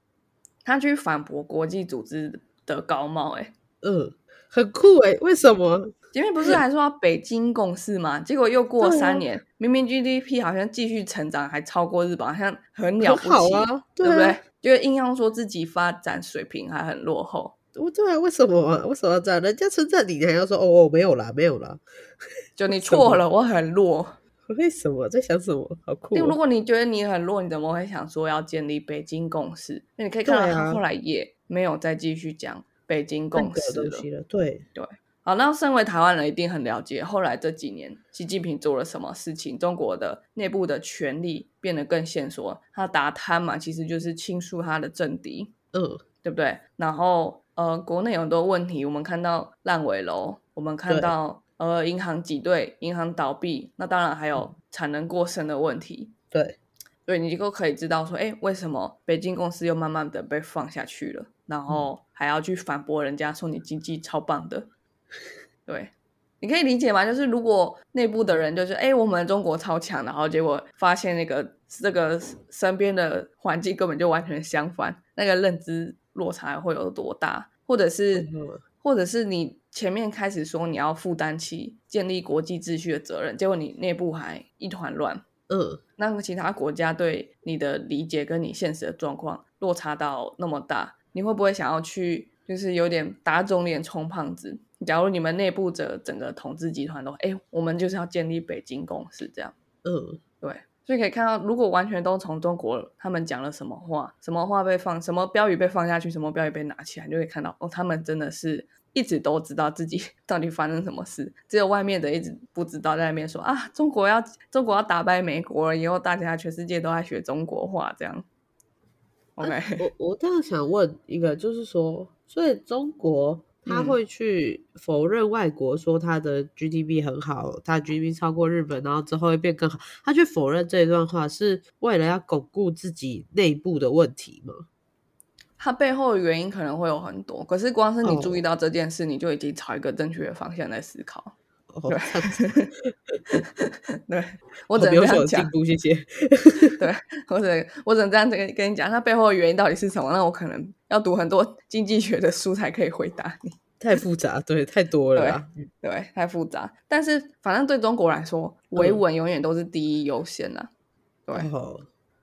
他去反驳国际组织的高帽，哎，嗯，很酷哎，为什么？前面不是还说北京共识吗？结果又过三年，明明 GDP 好像继续成长，还超过日本，好像很了不起啊，对不对？就硬要说自己发展水平还很落后。我对啊，为什么啊？为什么这样？人家称赞你，你还要说哦哦，没有啦，没有啦，就你错了，我很弱。为什么在想什么？好酷！如果你觉得你很弱，你怎么会想说要建立北京共识？那你可以看到他后来也没有再继续讲北京共识了。对对，好，那身为台湾人一定很了解，后来这几年习近平做了什么事情？中国的内部的权力变得更线索，他打贪嘛，其实就是倾诉他的政敌，嗯，对不对？然后。呃，国内有很多问题，我们看到烂尾楼，我们看到呃银行挤兑、银行倒闭，那当然还有产能过剩的问题。对，对你就可以知道说，哎，为什么北京公司又慢慢的被放下去了，然后还要去反驳人家说你经济超棒的。对，你可以理解吗？就是如果内部的人就是，哎，我们中国超强，然后结果发现那个这个身边的环境根本就完全相反，那个认知。落差会有多大，或者是，或者是你前面开始说你要负担起建立国际秩序的责任，结果你内部还一团乱，嗯，那其他国家对你的理解跟你现实的状况落差到那么大，你会不会想要去，就是有点打肿脸充胖子？假如你们内部的整个统治集团都，哎，我们就是要建立北京公司，这样，嗯，对。所以可以看到，如果完全都从中国他们讲了什么话，什么话被放，什么标语被放下去，什么标语被拿起来，就会看到哦，他们真的是一直都知道自己 到底发生什么事，只有外面的一直不知道，在那边说啊，中国要中国要打败美国了，以后大家全世界都在学中国话，这样。OK，我我这样想问一个，就是说，所以中国。他会去否认外国说他的 GDP 很好，他 GDP 超过日本，然后之后会变更好。他去否认这一段话，是为了要巩固自己内部的问题吗？他背后的原因可能会有很多，可是光是你注意到这件事，你就已经朝一个正确的方向在思考。对，对我只能这样讲。谢谢。对我只能我只能这样跟跟你讲，它背后的原因到底是什么？那我可能要读很多经济学的书才可以回答你。太复杂，对，太多了。对，太复杂。但是反正对中国来说，维稳永远都是第一优先的。对，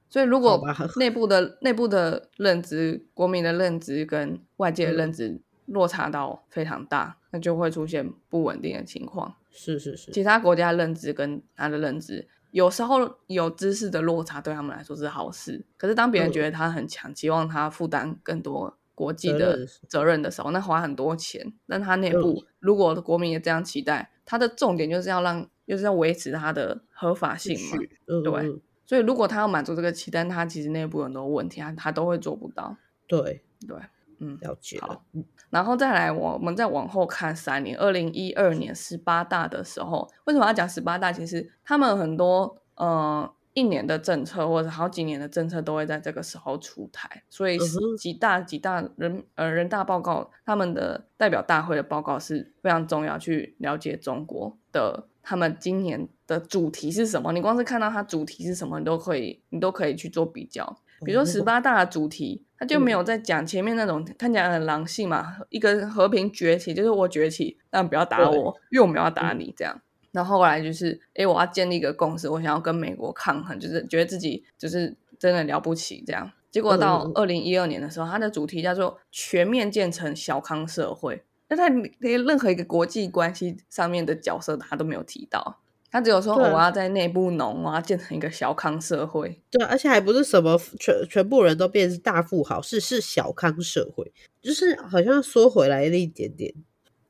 所以如果内 部的内部的认知、国民的认知跟外界的认知落差到非常大，那就会出现不稳定的情况。是是是，其他国家认知跟他的认知，有时候有知识的落差对他们来说是好事。可是当别人觉得他很强，期望他负担更多国际的责任的时候，那花很多钱。但他内部如果国民也这样期待，他的重点就是要让，就是要维持他的合法性嘛。对，所以如果他要满足这个期待，他其实内部有很多问题，他他都会做不到。对对，嗯，了解。好，然后再来，我们再往后看三年，二零一二年十八大的时候，为什么要讲十八大？其实他们很多，呃。一年的政策或者好几年的政策都会在这个时候出台，所以几大几大人呃人大报告他们的代表大会的报告是非常重要，去了解中国的他们今年的主题是什么。你光是看到它主题是什么，你都可以你都可以去做比较。比如说十八大的主题，他就没有在讲前面那种看起来很狼性嘛，一个和平崛起，就是我崛起，但不要打我，因为我们要打你这样。然后后来就是，哎，我要建立一个共识，我想要跟美国抗衡，就是觉得自己就是真的了不起这样。结果到二零一二年的时候，它的主题叫做全面建成小康社会。那在连任何一个国际关系上面的角色，他都没有提到，他只有说我要在内部农，我要建成一个小康社会。对，而且还不是什么全全部人都变成大富豪，是是小康社会，就是好像缩回来了一点点。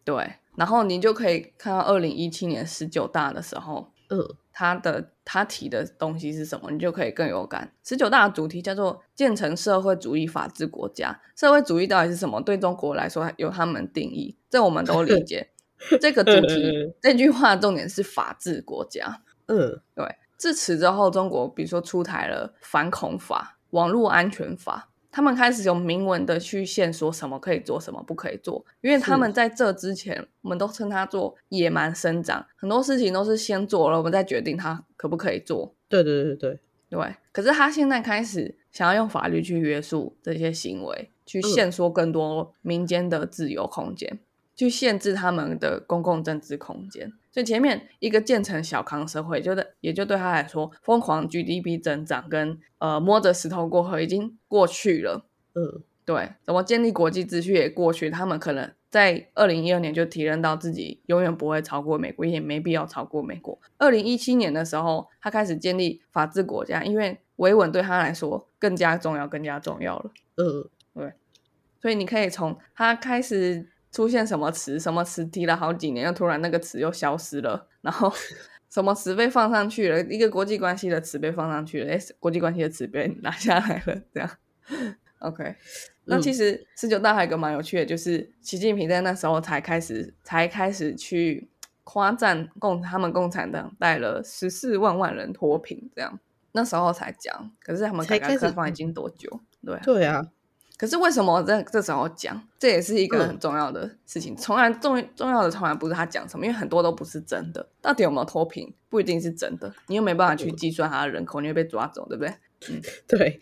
对。然后你就可以看到二零一七年十九大的时候，嗯，他的他提的东西是什么，你就可以更有感。十九大的主题叫做建成社会主义法治国家。社会主义到底是什么？对中国来说有他们定义，这我们都理解。这个主题这句话重点是法治国家。嗯，对。自此之后，中国比如说出台了反恐法、网络安全法。他们开始有明文的去限说什么可以做，什么不可以做，因为他们在这之前，我们都称它做野蛮生长，很多事情都是先做了，我们再决定它可不可以做。对对对对对。可是他现在开始想要用法律去约束这些行为，去限缩更多民间的自由空间。去限制他们的公共政治空间，所以前面一个建成小康社会，就的也就对他来说，疯狂 GDP 增长跟呃摸着石头过河已经过去了。嗯，对，怎么建立国际秩序也过去，他们可能在二零一二年就提认到自己永远不会超过美国，也没必要超过美国。二零一七年的时候，他开始建立法治国家，因为维稳对他来说更加重要，更加重要了。嗯，对，所以你可以从他开始。出现什么词，什么词提了好几年，又突然那个词又消失了，然后什么词被放上去了，一个国际关系的词被放上去了，哎，国际关系的词被拿下来了，这样。OK，那其实十九大还有个蛮有趣的，就是习近平在那时候才开始，才开始去夸赞共他们共产党带了十四万万人脱贫，这样那时候才讲。可是他们改革开放已经多久？对对啊。可是为什么在这时候讲？这也是一个很重要的事情。从来重重要的从来不是他讲什么，因为很多都不是真的。到底有没有脱贫，不一定是真的。你又没办法去计算他的人口，你会被抓走，对不对？嗯，对。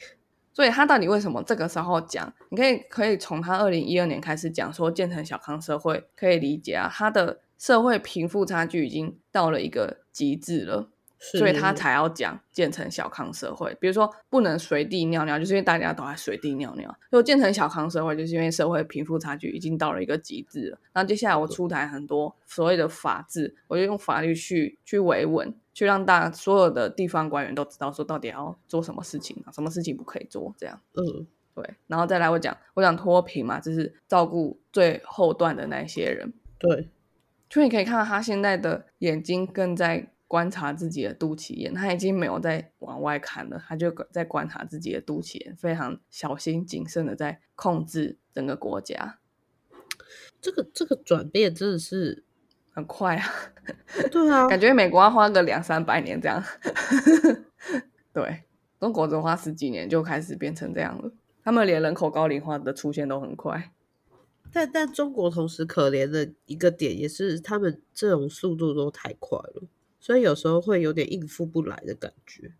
所以他到底为什么这个时候讲？你可以可以从他二零一二年开始讲说建成小康社会，可以理解啊，他的社会贫富差距已经到了一个极致了。所以他才要讲建成小康社会，比如说不能随地尿尿，就是因为大家都在随地尿尿。如果建成小康社会，就是因为社会贫富差距已经到了一个极致了。那接下来我出台很多所谓的法治，我就用法律去去维稳，去让大所有的地方官员都知道说到底要做什么事情，什么事情不可以做，这样。嗯，对。然后再来我讲，我讲脱贫嘛，就是照顾最后段的那些人。对。所以你可以看到他现在的眼睛更在。观察自己的肚脐眼，他已经没有在往外看了，他就在观察自己的肚脐眼，非常小心谨慎的在控制整个国家。这个这个转变真的是很快啊！对啊，感觉美国要花个两三百年这样。对，中国只花十几年就开始变成这样了。他们连人口高龄化的出现都很快。但但中国同时可怜的一个点也是，他们这种速度都太快了。所以有时候会有点应付不来的感觉。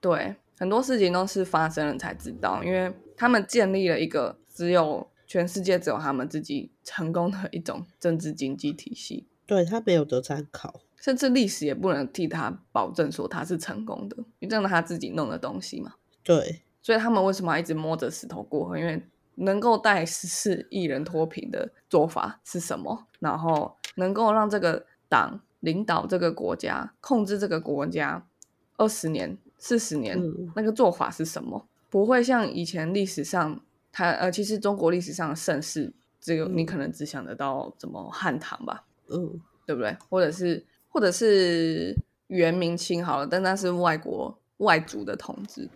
对，很多事情都是发生了才知道，因为他们建立了一个只有全世界只有他们自己成功的一种政治经济体系。对他没有得参考，甚至历史也不能替他保证说他是成功的，因为这是他自己弄的东西嘛。对，所以他们为什么要一直摸着石头过河？因为能够带十四亿人脱贫的做法是什么？然后能够让这个党。领导这个国家，控制这个国家二十年、四十年，那个做法是什么？不会像以前历史上它呃，其实中国历史上的盛世，只有你可能只想得到怎么汉唐吧，嗯，对不对？或者是或者是元明清好了，但那是外国外族的统治，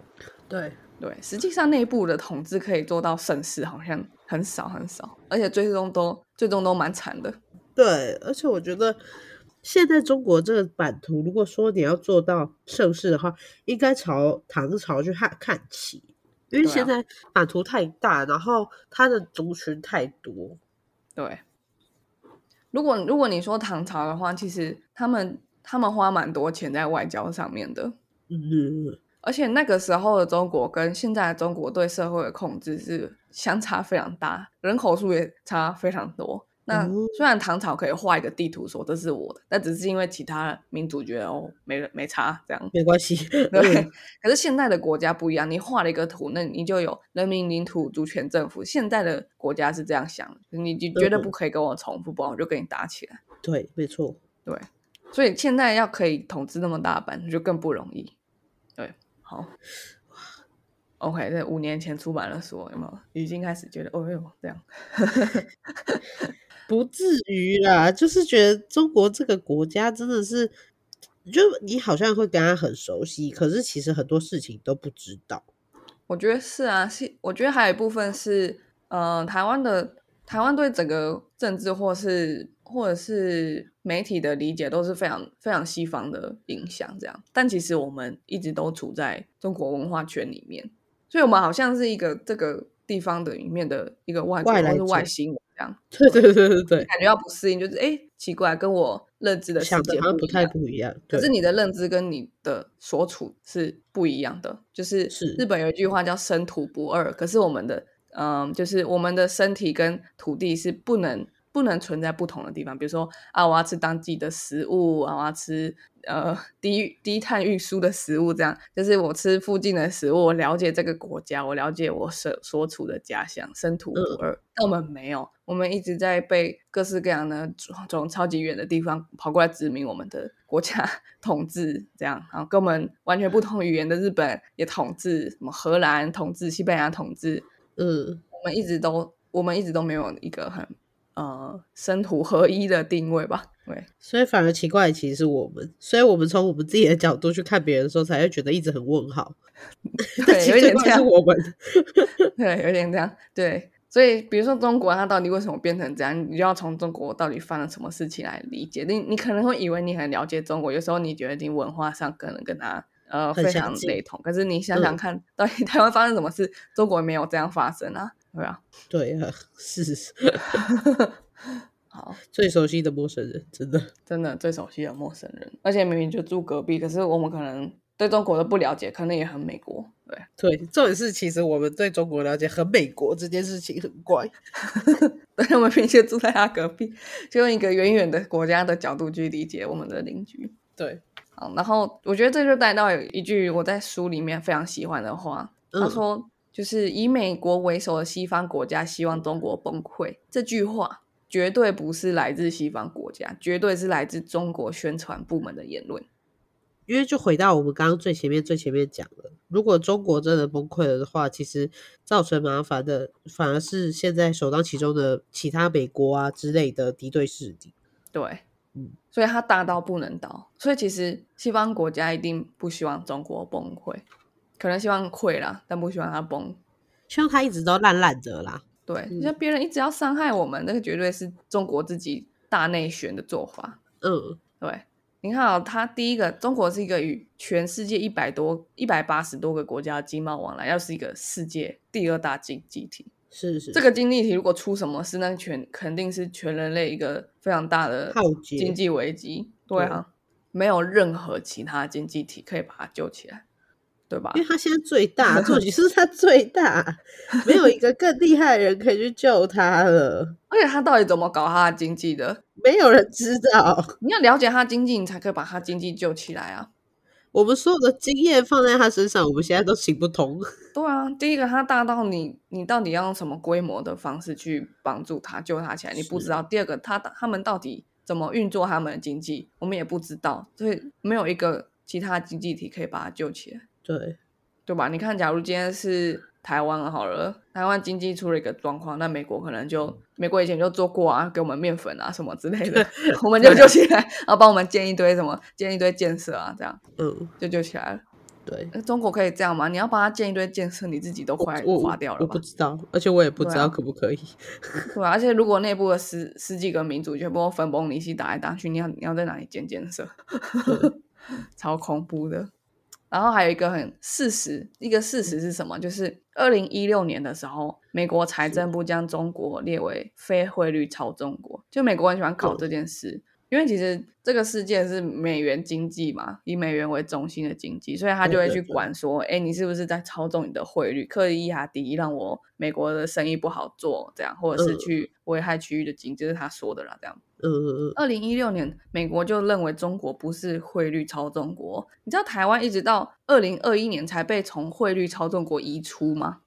对，对，实际上内部的统治可以做到盛世，好像很少很少，而且最终都最终都蛮惨的。对，而且我觉得现在中国这个版图，如果说你要做到盛世的话，应该朝唐朝去看看齐，因为现在版图太大，然后它的族群太多。对，如果如果你说唐朝的话，其实他们他们花蛮多钱在外交上面的，嗯，而且那个时候的中国跟现在的中国对社会的控制是相差非常大，人口数也差非常多。那哦虽然唐朝可以画一个地图说这是我的，但只是因为其他民族觉得哦没人没差这样。没关系。对嗯，可是现在的国家不一样，你画了一个图，那你就有人民领土主权政府。现在的国家是这样想的，你你绝对不可以跟我重复，不然我就跟你打起来。对，没错。对，所以现在要可以统治那么大版，就更不容易。对，好，OK，在五年前出版的书有没有已经开始觉得，哦哟，这样，不至于啦，就是觉得中国这个国家真的是，就你好像会跟他很熟悉，可是其实很多事情都不知道。我觉得是啊，是我觉得还有一部分是，呃，台湾的台湾对整个政治或是或者是媒体的理解都是非常非常西方的影响，这样。但其实我们一直都处在中国文化圈里面，所以我们好像是一个这个地方的里面的一个外国人或是外来者外星人这样。对对对对对，感觉到不适应，就是哎，诶奇怪，跟我认知的世界好像不太不一样。可是你的认知跟你的所处是不一样的，就是是日本有一句话叫“生土不二”，可是我们的嗯，就是我们的身体跟土地是不能不能存在不同的地方。比如说啊，我要吃当季的食物啊，我要吃呃低低碳运输的食物，这样就是我吃附近的食物，我了解这个国家，我了解我所所处的家乡，生土不二。但我们没有，我们一直在被各式各样的从超级远的地方跑过来殖民我们的国家统治，这样，然后跟我们完全不同语言的日本也统治，什么荷兰统治、西班牙统治，嗯，我们一直都我们一直都没有一个很呃生土合一的定位吧？对，所以反而奇怪的其实是我们，所以我们从我们自己的角度去看别人的时候，才会觉得一直很问号。对，有点这样，我们。对，有点这样，对。所以，比如说中国，它到底为什么变成这样？你就要从中国到底犯了什么事情来理解。你你可能会以为你很了解中国，有时候你觉得你文化上可能跟它呃非常雷同，可是你想想看，到底台湾发生什么事？中国没有这样发生啊，对啊。对啊，是 好，最熟悉的陌生人，真的。真的最熟悉的陌生人，而且明明就住隔壁，可是我们可能对中国的不了解，可能也很美国。对，对，重点是其实我们对中国了解很美国这件事情很怪。对，我们平时住在他隔壁，就用一个远远的国家的角度去理解我们的邻居。对，好，然后我觉得这就带到有一句我在书里面非常喜欢的话，他嗯说：“就是以美国为首的西方国家希望中国崩溃。”这句话绝对不是来自西方国家，绝对是来自中国宣传部门的言论。因为就回到我们刚刚最前面最前面讲的，如果中国真的崩溃了的话，其实造成麻烦的反而是现在首当其冲的其他美国啊之类的敌对势力。对，嗯所以他大到不能倒。所以其实西方国家一定不希望中国崩溃，可能希望溃啦，但不希望它崩。希望它一直都烂烂的啦。对，你像别人一直要伤害我们，那个绝对是中国自己大内宣的做法。嗯，对，你看啊、它第一个，中国是一个与全世界一百多、一百八十多个国家的经贸往来，要是一个世界第二大经济体。是是这个经济体如果出什么事，那全肯定是全人类一个非常大的经济危机。对啊，没有任何其他经济体可以把它救起来，对吧因？为他现在最大，重点是他最大，没有一个更厉害的人可以去救他了，而且他到底怎么搞他的经济的？没有人知道。你要了解他经济，你才可以把他经济救起来啊。我们所有的经验放在他身上，我们现在都行不通。对啊，第一个他大到你，你到底要用什么规模的方式去帮助他救他起来，你不知道。第二个，他他们到底怎么运作他们的经济，我们也不知道，所以没有一个其他经济体可以把他救起来，对，对吧？你看，假如今天是台湾好了，台湾经济出了一个状况，那美国可能就美国以前就做过啊，给我们面粉啊什么之类的，我们就救起来，然后帮我们建一堆什么，建一堆建设啊，这样嗯，就救起来了。对，那中国可以这样吗？你要帮他建一堆建设，你自己都快我垮掉了吧我不？知道，而且我也不知道可不可以。对啊，而且如果内部的十十几个民族全部都分崩离析，打来打去，你要你要在哪里建建设？超恐怖的。然后还有一个很事实，一个事实是什么？就是二零一六年的时候，美国财政部将中国列为非汇率超中国，就美国很喜欢搞这件事。因为其实这个世界是美元经济嘛，以美元为中心的经济，所以他就会去管说，哎，你是不是在操纵你的汇率，刻意压低，让我美国的生意不好做，这样，或者是嗯去危害区域的经济，这是他说的啦，这样。嗯嗯嗯，二零一六年，美国就认为中国不是汇率操纵国。你知道台湾一直到二零二一年才被从汇率操纵国移出吗？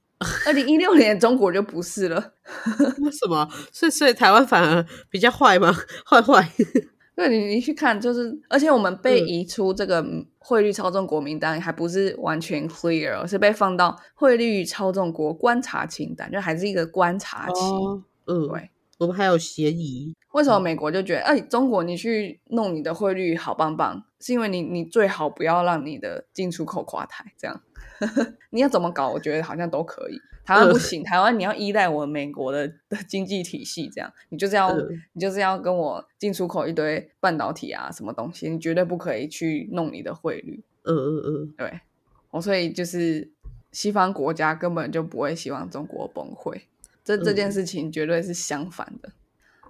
二零一六年中国就不是了。为什么？所以所以台湾反而比较坏吗？坏坏。对你，你去看，就是而且我们被嗯移出这个汇率操纵国名单，还不是完全 clear，而是被放到汇率操纵国观察清单，就还是一个观察期。哦，嗯，对，我们还有嫌疑。为什么美国就觉得，哎、中国你去弄你的汇率好棒棒，是因为你你最好不要让你的进出口垮台，这样 你要怎么搞，我觉得好像都可以。台湾不行，台湾你要依赖我美国的的经济体系，这样你就是要、嗯你就是要跟我进出口一堆半导体啊什么东西，你绝对不可以去弄你的汇率。嗯嗯嗯，对，我，所以就是西方国家根本就不会希望中国崩溃，这这件嗯事情绝对是相反的。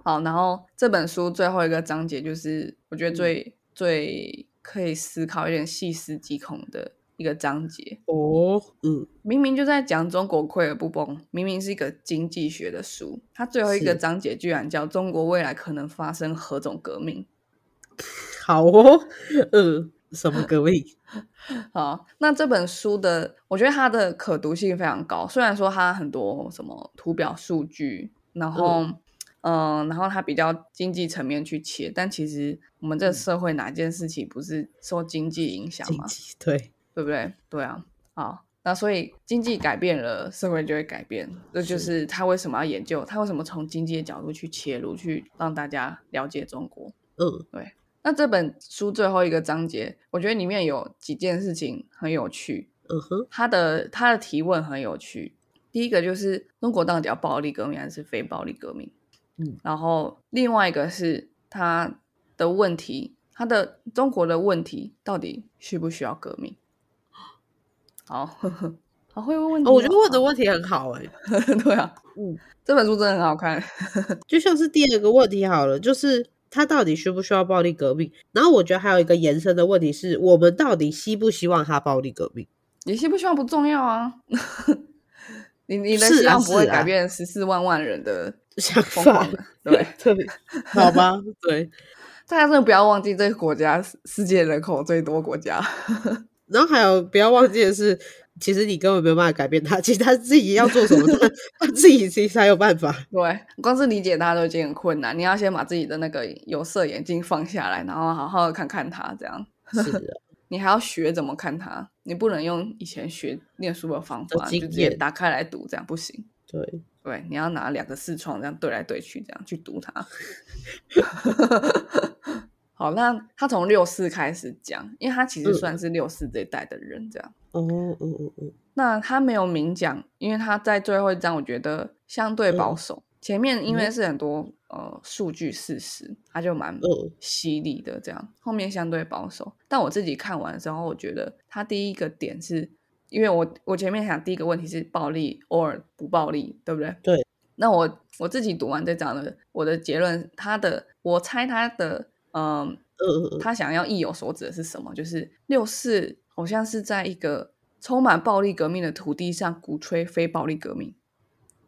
好，然后这本书最后一个章节就是我觉得最、最可以思考、有点细思极恐的一个章节。哦，嗯，明明就在讲中国溃而不崩，明明是一个经济学的书，它最后一个章节居然叫中国未来可能发生何种革命。好哦，嗯，什么革命？好，那这本书的，我觉得它的可读性非常高。虽然说它很多什么图表数据，然后嗯、然后他比较经济层面去切，但其实我们这个社会哪件事情不是受经济影响吗？经济对，对不对？对啊，好，那所以经济改变了，社会就会改变。这就是他为什么要研究，他为什么从经济的角度去切入，去让大家了解中国。嗯对那这本书最后一个章节，我觉得里面有几件事情很有趣。嗯哼，他的他的提问很有趣。第一个就是中国到底要暴力革命还是非暴力革命？嗯，然后另外一个是他的问题，他的中国的问题到底需不需要革命？好，好会问问题、哦，我觉得问的问题很好哎、对啊，嗯，这本书真的很好看。就像是第二个问题好了，就是他到底需不需要暴力革命？然后我觉得还有一个延伸的问题是，我们到底希不希望他暴力革命？你希不希望不重要啊？你你的希望不会改变十四万万人的 想法对。对，好吧，对。大家真的不要忘记，这个国家是世界人口最多国家。然后还有不要忘记的是，其实你根本没有办法改变他，其实他自己要做什么，他他自己其实才有办法。对，光是理解他都已经很困难，你要先把自己的那个有色眼镜放下来，然后好好的看看他，这样是的，你还要学怎么看他，你不能用以前学念书的方法，就直接验打开来读，这样不行。对，对，你要拿两个视窗这样对来对去，这样去读它。好，那他从六四开始讲，因为他其实嗯算是六四这一代的人，这样。哦，哦哦哦，那他没有明讲，因为他在最后一章，我觉得相对保守。前面因为是很多、呃数据事实，他就蛮嗯犀利的这样。后面相对保守，但我自己看完之后，我觉得他第一个点是，因为我我前面想第一个问题是暴力 or 不暴力，对不对？对。那我我自己读完这章的，我的结论，他的我猜他的嗯。他想要意有所指的是什么？就是六四好像是在一个充满暴力革命的土地上鼓吹非暴力革命，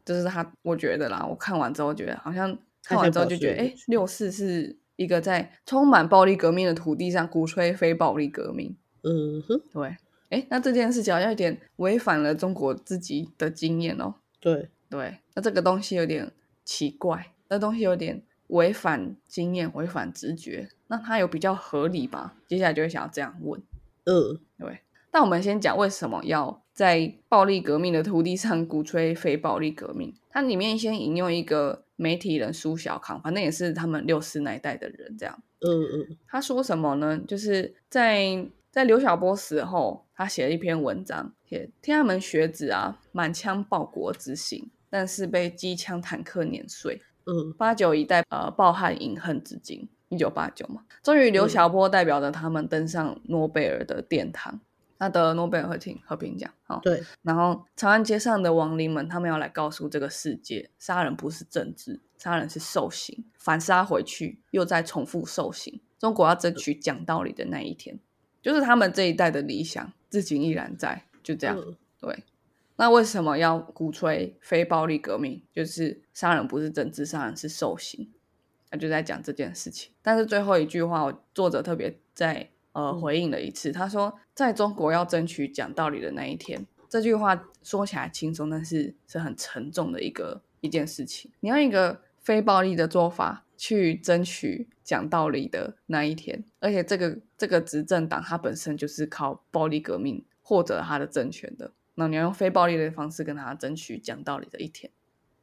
这是他我觉得啦。我看完之后觉得好像看完之后就觉得，哎，六四是一个在充满暴力革命的土地上鼓吹非暴力革命。嗯哼，对，哎，那这件事情好像有点违反了中国自己的经验哦。对，对，那这个东西有点奇怪，那东西有点违反经验，违反直觉。那它有比较合理吧？接下来就会想要这样问。嗯对，那我们先讲为什么要在暴力革命的土地上鼓吹非暴力革命。它里面先引用一个媒体人苏小康，反正也是他们六四那一代的人，这样。嗯嗯，他说什么呢？就是在在刘晓波死后，他写了一篇文章，写天安门学子啊，满腔报国之心，但是被机枪坦克碾碎。嗯八九一代呃抱憾饮恨至今，一九八九嘛，终于刘晓波代表着他们登上诺贝尔的殿堂，他得诺贝尔和平和平奖。好，对，然后长安街上的亡灵们，他们要来告诉这个世界，杀人不是政治，杀人是受刑，反杀回去又再重复受刑。中国要争取讲道理的那一天，就是他们这一代的理想，至今依然在。就这样，嗯对。那为什么要鼓吹非暴力革命？就是杀人不是政治，杀人是受刑。他就在讲这件事情。但是最后一句话，我作者特别在呃回应了一次，他说，在中国要争取讲道理的那一天。这句话说起来轻松，但是是很沉重的一个一件事情。你要一个非暴力的做法去争取讲道理的那一天，而且这个这个执政党它本身就是靠暴力革命获得它的政权的。那你要用非暴力的方式跟他争取讲道理的一天，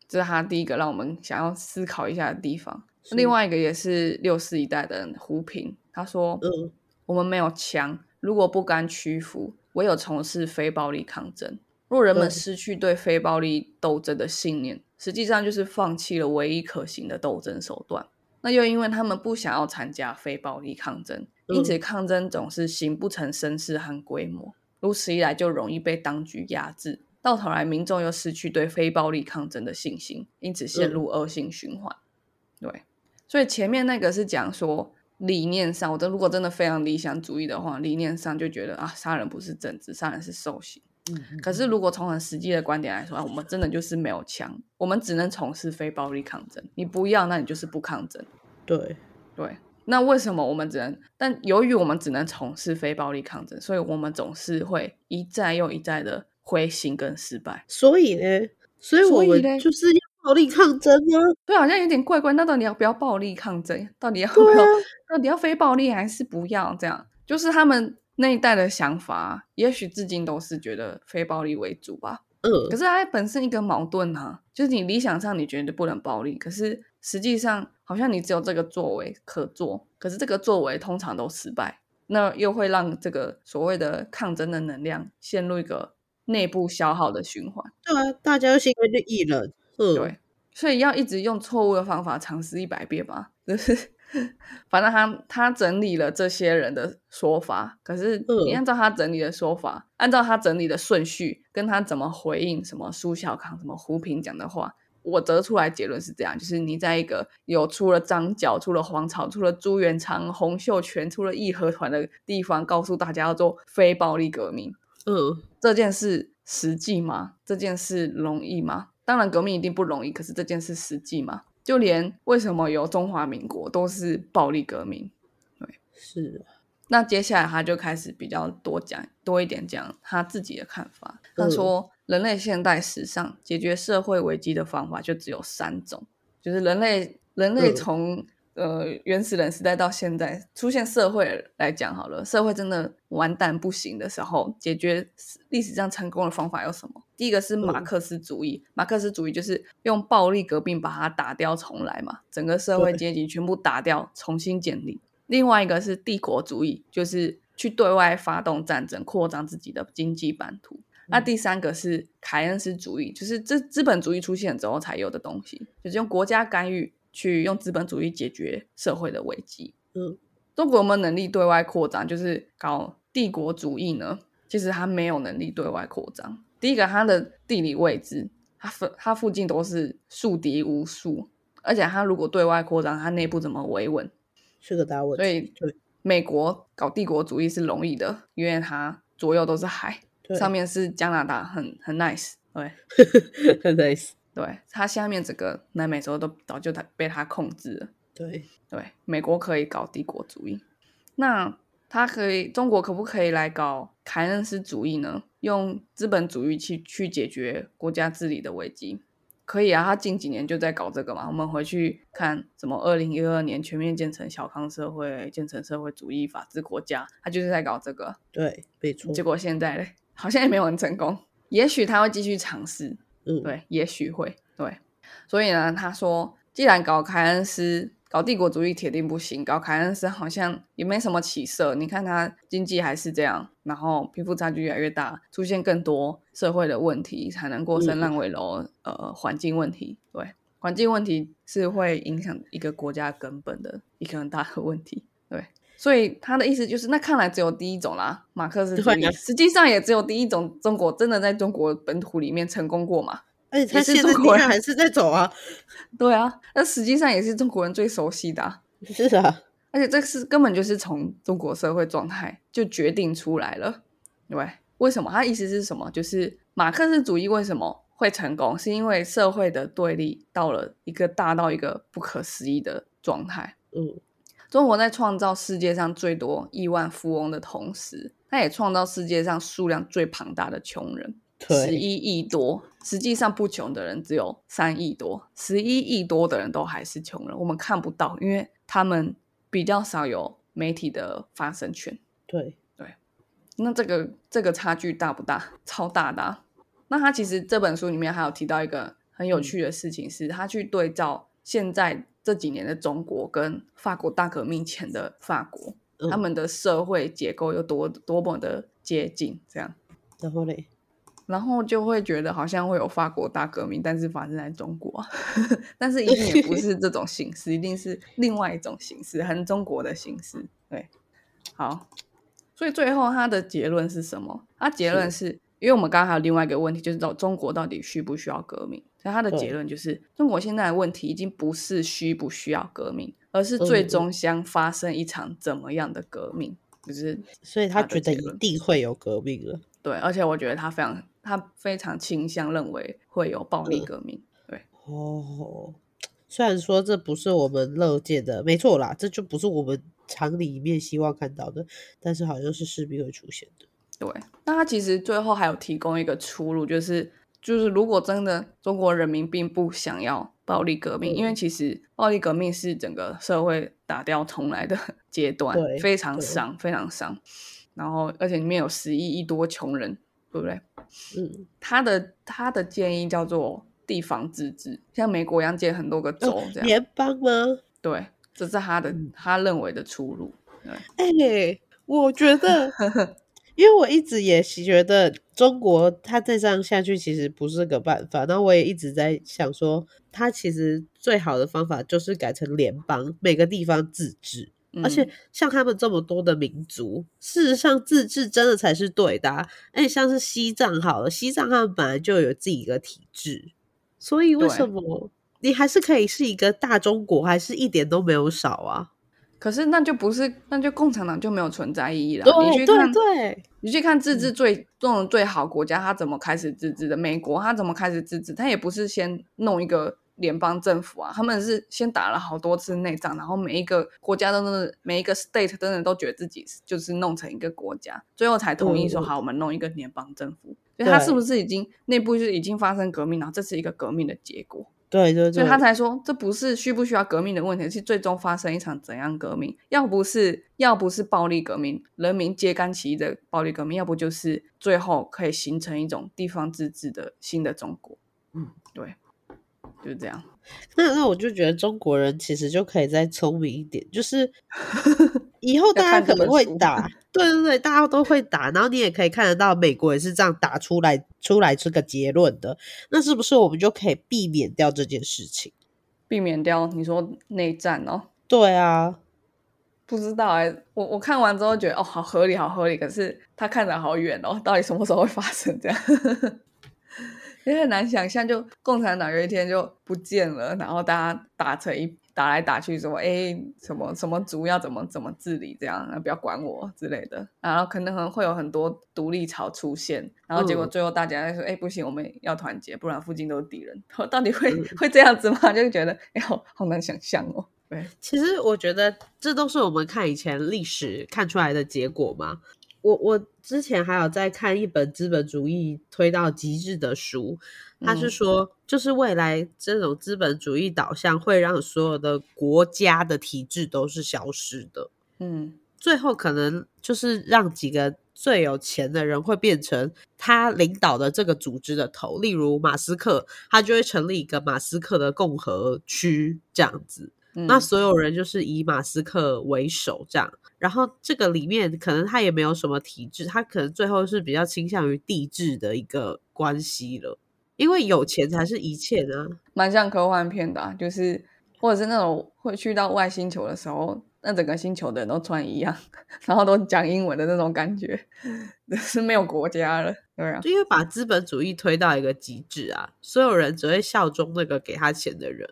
这是他第一个让我们想要思考一下的地方。另外一个也是六四一代的人胡平，他说：“嗯我们没有枪，如果不甘屈服，唯有从事非暴力抗争。若人们失去对非暴力斗争的信念，实际上就是放弃了唯一可行的斗争手段。那又因为他们不想要参加非暴力抗争，因此抗争总是形不成声势和规模。如此一来，就容易被当局压制。到头来，民众又失去对非暴力抗争的信心，因此陷入恶性循环。对，所以前面那个是讲说理念上，我真如果真的非常理想主义的话，理念上就觉得啊，杀人不是政治，杀人是受刑。嗯，可是如果从很实际的观点来说啊，我们真的就是没有枪，我们只能从事非暴力抗争。你不要，那你就是不抗争。对，对，那为什么我们只能？但由于我们只能从事非暴力抗争，所以我们总是会一再又一再的灰心跟失败。所以呢，所以我们所以嘞就是要暴力抗争啊。对，好像有点怪怪。那到底要不要暴力抗争？到底要不要？到底要非暴力还是不要？这样就是他们那一代的想法，也许至今都是觉得非暴力为主吧。嗯可是它本身一个矛盾啊，就是你理想上你觉得不能暴力，可是实际上好像你只有这个作为可做，可是这个作为通常都失败，那又会让这个所谓的抗争的能量陷入一个内部消耗的循环。对啊，大家就心甘就意冷。嗯，对，所以要一直用错误的方法尝试一百遍吧，就是。反正他他整理了这些人的说法，可是你嗯按照他整理的说法，按照他整理的顺序，跟他怎么回应什么苏小康、什么胡平讲的话，我得出来结论是这样：就是你在一个有出了张角、出了黄巢、出了朱元璋、洪秀全、出了义和团的地方，告诉大家要做非暴力革命，嗯，这件事实际吗？这件事容易吗？当然，革命一定不容易，可是这件事实际吗？就连为什么有中华民国都是暴力革命。对是啊，那接下来他就开始比较多讲多一点讲他自己的看法。他嗯说，人类现代史上解决社会危机的方法就只有三种，就是人类人类嗯从、呃原始人时代到现在出现社会来讲好了，社会真的完蛋不行的时候，解决历史上成功的方法有什么？第一个是马嗯克思主义，马克思主义就是用暴力革命把它打掉重来嘛，整个社会对阶级全部打掉，重新建立。另外一个是帝国主义，就是去对外发动战争，扩张自己的经济版图。那第三个是凯恩斯主义，就是资资本主义出现之后才有的东西，就是用国家干预去用资本主义解决社会的危机。嗯，中国有没有能力对外扩张？就是搞帝国主义呢？其实它没有能力对外扩张。第一个，它的地理位置，它附它附近都是树敌无数，而且它如果对外扩张，它内部怎么维稳？是个大问题。所以美国搞帝国主义是容易的，因为它左右都是海，上面是加拿大，很很 nice，对 很 nice。对，它下面整个南美洲都早就它被它控制了。对，对，美国可以搞帝国主义，那它可以，中国可不可以来搞凯恩斯主义呢？用资本主义去去解决国家治理的危机？可以啊，他近几年就在搞这个嘛。我们回去看什么二零一二年全面建成小康社会、建成社会主义法治国家，他就是在搞这个。对，没错。结果现在嘞，好像也没有很成功。也许他会继续尝试，嗯，对，也许会，对。所以呢，他说，既然搞凯恩斯。搞帝国主义铁定不行，搞凯恩斯好像也没什么起色。你看他经济还是这样，然后贫富差距越来越大，出现更多社会的问题，才能过升烂尾楼。呃，环境问题，对，环境问题是会影响一个国家根本的一个很大的问题。对，所以他的意思就是，那看来只有第一种啦，马克思主义，实际上也只有第一种，中国真的在中国本土里面成功过嘛？而且他现在国人还是在走啊，对啊，那实际上也是中国人最熟悉的，是啊，而且这是根本就是从中国社会状态就决定出来了，对，为什么？他意思是什么？就是马克思主义为什么会成功？是因为社会的对立到了一个大到一个不可思议的状态。嗯，中国在创造世界上最多亿万富翁的同时，他也创造世界上数量最庞大的穷人。十一亿多，实际上不穷的人只有三亿多，十一亿多的人都还是穷人，我们看不到，因为他们比较少有媒体的发声权。对对，那这个这个差距大不大？超大的。那他其实这本书里面还有提到一个很有趣的事情，是他去对照现在这几年的中国跟法国大革命前的法国，他们的社会结构有多多么的接近，这样。然后嘞？然后就会觉得好像会有法国大革命，但是发生在中国，但是一定也不是这种形式，一定是另外一种形式，很中国的形式。对，好，所以最后他的结论是什么？他结论是因为我们刚刚还有另外一个问题，就是到中国到底需不需要革命？所以他的结论就是，中国现在的问题已经不是需不需要革命，而是最终将发生一场怎么样的革命？就是，所以他觉得一定会有革命了。对，而且我觉得他非常。他非常倾向认为会有暴力革命，对哦。虽然说这不是我们乐见的，没错啦，这就不是我们常里面希望看到的，但是好像是势必会出现的。对，那他其实最后还有提供一个出路，就是就是如果真的中国人民并不想要暴力革命，因为其实暴力革命是整个社会打掉重来的阶段，非常伤，非常伤。然后而且里面有十亿亿多穷人。对不对？嗯，他的他的建议叫做地方自治，像美国一样建很多个州这样。联邦吗？对，这是他的他认为的出路。哎，我觉得，因为我一直也觉得中国他再这样下去其实不是个办法。那我也一直在想说，他其实最好的方法就是改成联邦，每个地方自治。而且像他们这么多的民族，事实上自治真的才是对的。哎，像是西藏好了，西藏他们本来就有自己的体制，所以为什么你还是可以是一个大中国，还是一点都没有少啊？可是那就不是，那就共产党就没有存在意义了。你去看，对，你去看自治最这种最好国家，他怎么开始自治的？美国他怎么开始自治？他也不是先弄一个。联邦政府啊，他们是先打了好多次内战，然后每一个国家都是每一个 state 真的都觉得自己就是弄成一个国家，最后才同意说好，我们弄一个联邦政府。所以他是不是已经内部就已经发生革命了？这是一个革命的结果。对对对，所以他才说这不是需不需要革命的问题，是最终发生一场怎样革命？要不是要不是暴力革命，人民揭竿起义的暴力革命，要不就是最后可以形成一种地方自治的新的中国。嗯，对。就这样，那那我就觉得中国人其实就可以再聪明一点，就是 以后大家可能会打，对对对，大家都会打，然后你也可以看得到美国也是这样打出来出来这个结论的，那是不是我们就可以避免掉这件事情？避免掉你说内战哦？对啊，不知道哎，我我看完之后觉得哦，好合理，好合理，可是他看着好远哦，到底什么时候会发生这样？也很难想象，就共产党有一天就不见了，然后大家打成一打来打去，说哎什么什么族要怎么怎么治理，这样不要管我之类的，然后可能会有很多独立潮出现，然后结果最后大家说哎不行，我们要团结，不然附近都是敌人。到底会会这样子吗？就觉得哎好好难想象哦。对，其实我觉得这都是我们看以前历史看出来的结果嘛。我我之前还有在看一本资本主义推到极致的书，他是说，就是未来这种资本主义导向会让所有的国家的体制都是消失的。嗯，最后可能就是让几个最有钱的人会变成他领导的这个组织的头，例如马斯克，他就会成立一个马斯克的共和区这样子。那所有人就是以马斯克为首这样，然后这个里面可能他也没有什么体制，他可能最后是比较倾向于地质的一个关系了，因为有钱才是一切呢。蛮像科幻片的，就是或者是那种会去到外星球的时候，那整个星球的人都穿一样，然后都讲英文的那种感觉，是没有国家了，对啊，就因为把资本主义推到一个极致啊，所有人只会效忠那个给他钱的人。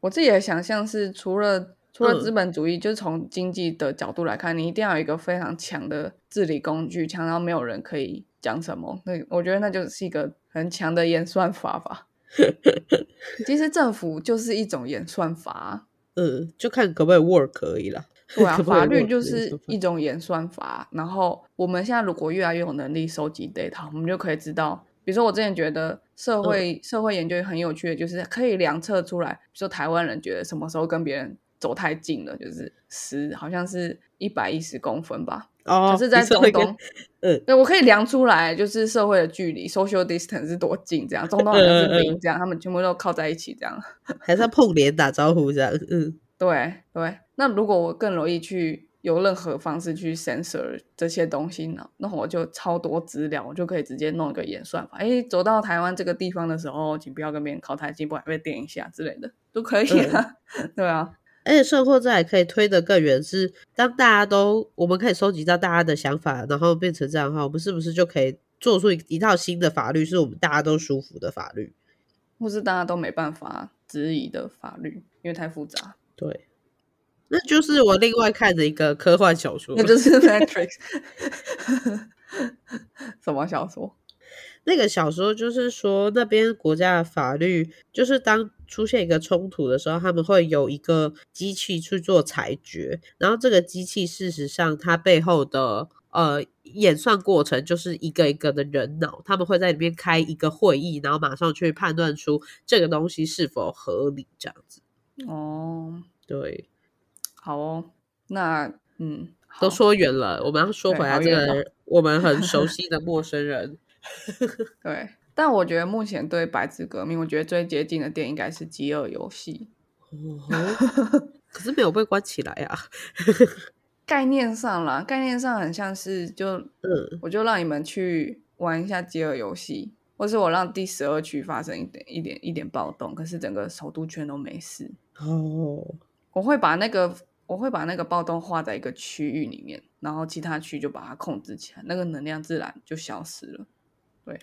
我自己的想象是，除了除了资本主义，就是从经济的角度来看，你一定要有一个非常强的治理工具，强到没有人可以讲什么。那我觉得那就是一个很强的演算法吧。其实政府就是一种演算法，嗯，就看可不可以 work 而已啦。对啊，法律就是一种演算法。然后我们现在如果越来越有能力收集 data，我们就可以知道。比如说，我之前觉得社会社会研究很有趣的，就是可以量测出来，比如说台湾人觉得什么时候跟别人走太近了，就是十好像是一百一十公分吧。哦，可是在中东，嗯，对我可以量出来，就是社会的距离 （social distance） 是多近，这样 中东人是零，这样他们全部都靠在一起，这样还是要碰脸打招呼这样。嗯，对对。那如果我更容易去。有任何方式去 censor 这些东西呢？那我就超多资料，我就可以直接弄一个演算法。哎，走到台湾这个地方的时候，请不要跟别人靠太近，不然被电一下之类的，都可以啊。对啊，而且甚至还可以推得更远，是当大家都我们可以收集到大家的想法，然后变成这样的话，我们是不是就可以做出一一套新的法律，是我们大家都舒服的法律，或是大家都没办法质疑的法律，因为太复杂。对。那就是我另外看的一个科幻小说，那就是 《Matrix》。什么小说？那个小说就是说，那边国家的法律，就是当出现一个冲突的时候，他们会有一个机器去做裁决。然后这个机器事实上，它背后的呃演算过程就是一个一个的人脑，他们会在里面开一个会议，然后马上去判断出这个东西是否合理，这样子。哦，对。好哦，那嗯，都说远了，我们要说回来这个我们很 熟悉的陌生人。对，但我觉得目前对白纸革命，我觉得最接近的电影应该是《饥饿游戏》。可是没有被关起来啊。概念上啦，概念上很像是就嗯，我就让你们去玩一下《饥饿游戏》，或是我让第十二区发生一点一点一点暴动，可是整个首都圈都没事。哦，我会把那个。我会把那个暴动画在一个区域里面，然后其他区就把它控制起来，那个能量自然就消失了。对，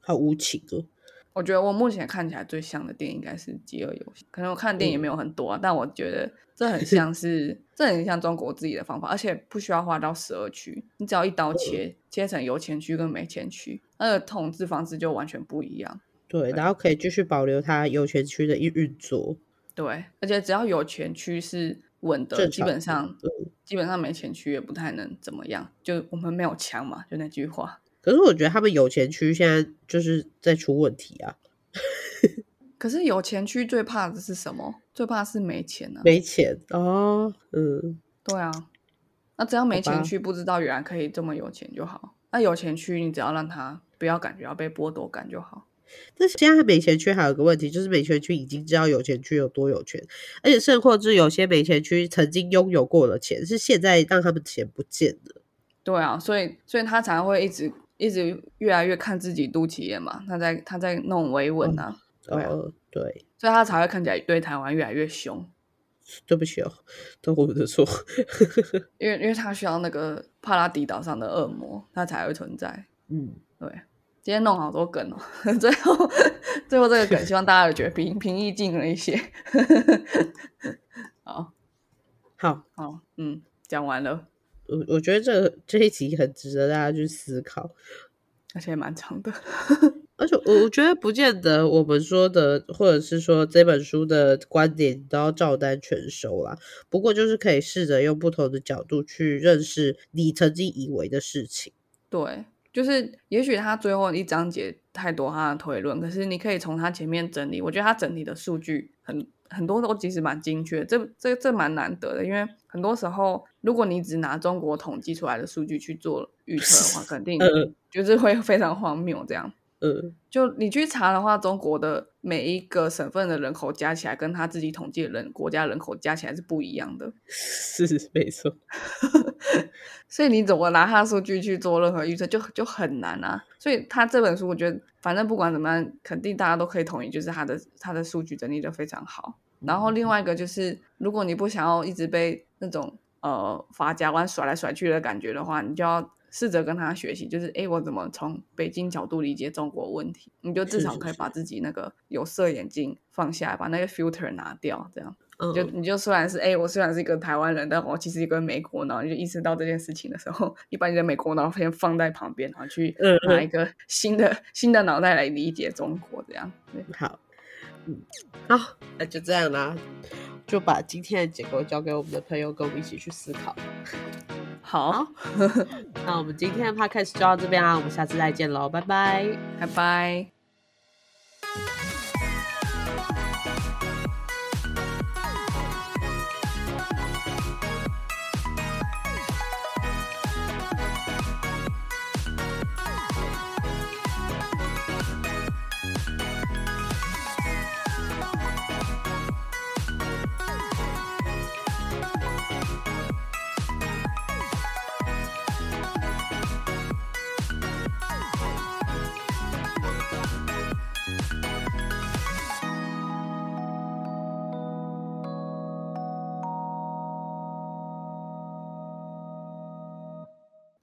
好无情哦。我觉得我目前看起来最像的电影应该是《饥饿游戏》，可能我看的电影没有很多啊，但我觉得这很像是，这很像中国自己的方法，而且不需要划到十二区，你只要一刀切，切成有钱区跟没钱区，那个统治方式就完全不一样。对，然后可以继续保留它有钱区的运运作。对，而且只要有钱区是。稳的，基本上，基本上没钱区也不太能怎么样。就我们没有枪嘛，就那句话。可是我觉得他们有钱区现在就是在出问题啊。可是有钱区最怕的是什么？最怕是没钱啊。没钱哦，嗯，对啊。那只要没钱区不知道原来可以这么有钱就好。那有钱区你只要让他不要感觉要被剥夺感就好。但是现在美钱区还有个问题，就是美钱区已经知道有钱区有多有钱，而且甚或是有些美钱区曾经拥有过的钱，是现在让他们钱不见了。对啊，所以所以他才会一直一直越来越看自己肚脐眼嘛，他在他在弄维稳啊。哦，对，所以他才会看起来对台湾越来越凶。对不起哦，都我的错。因为 因为他需要那个帕拉迪岛上的恶魔，他才会存在。嗯，对。今天弄好多梗哦，最后最后这个梗，希望大家有觉得平平易近了一些。好，好，好，嗯，讲完了。我我觉得这这一集很值得大家去思考，而且蛮长的。而且我我觉得不见得我们说的，或者是说这本书的观点都要照单全收啦。不过就是可以试着用不同的角度去认识你曾经以为的事情。对，就是也许他最后一章节太多他的推论，可是你可以从他前面整理，我觉得他整理的数据很很多都其实蛮精确，这这这蛮难得的，因为很多时候如果你只拿中国统计出来的数据去做预测的话，肯定就是会非常荒谬这样。嗯，就你去查的话，中国的每一个省份的人口加起来，跟他自己统计的人国家人口加起来是不一样的。是没错，所以你怎么拿他数据去做任何预测，就就很难啊。所以他这本书，我觉得反正不管怎么样，肯定大家都可以同意，就是他的他的数据整理的非常好。然后另外一个就是，如果你不想要一直被那种呃法家弯甩来甩去的感觉的话，你就要。试着跟他学习，就是哎，我怎么从北京角度理解中国问题？你就至少可以把自己那个有色眼镜放下来，把那个 filter 拿掉，这样，就你就虽然是哎，我虽然是一个台湾人，但我其实一个美国脑，你就意识到这件事情的时候，你把你的美国脑先放在旁边，然后去拿一个新的新的脑袋来理解中国，这样。好，嗯，好，那就这样啦，就把今天的结果交给我们的朋友，跟我们一起去思考。好，那我们今天的 podcast 就到这边啦，我们下次再见喽，拜拜，拜拜。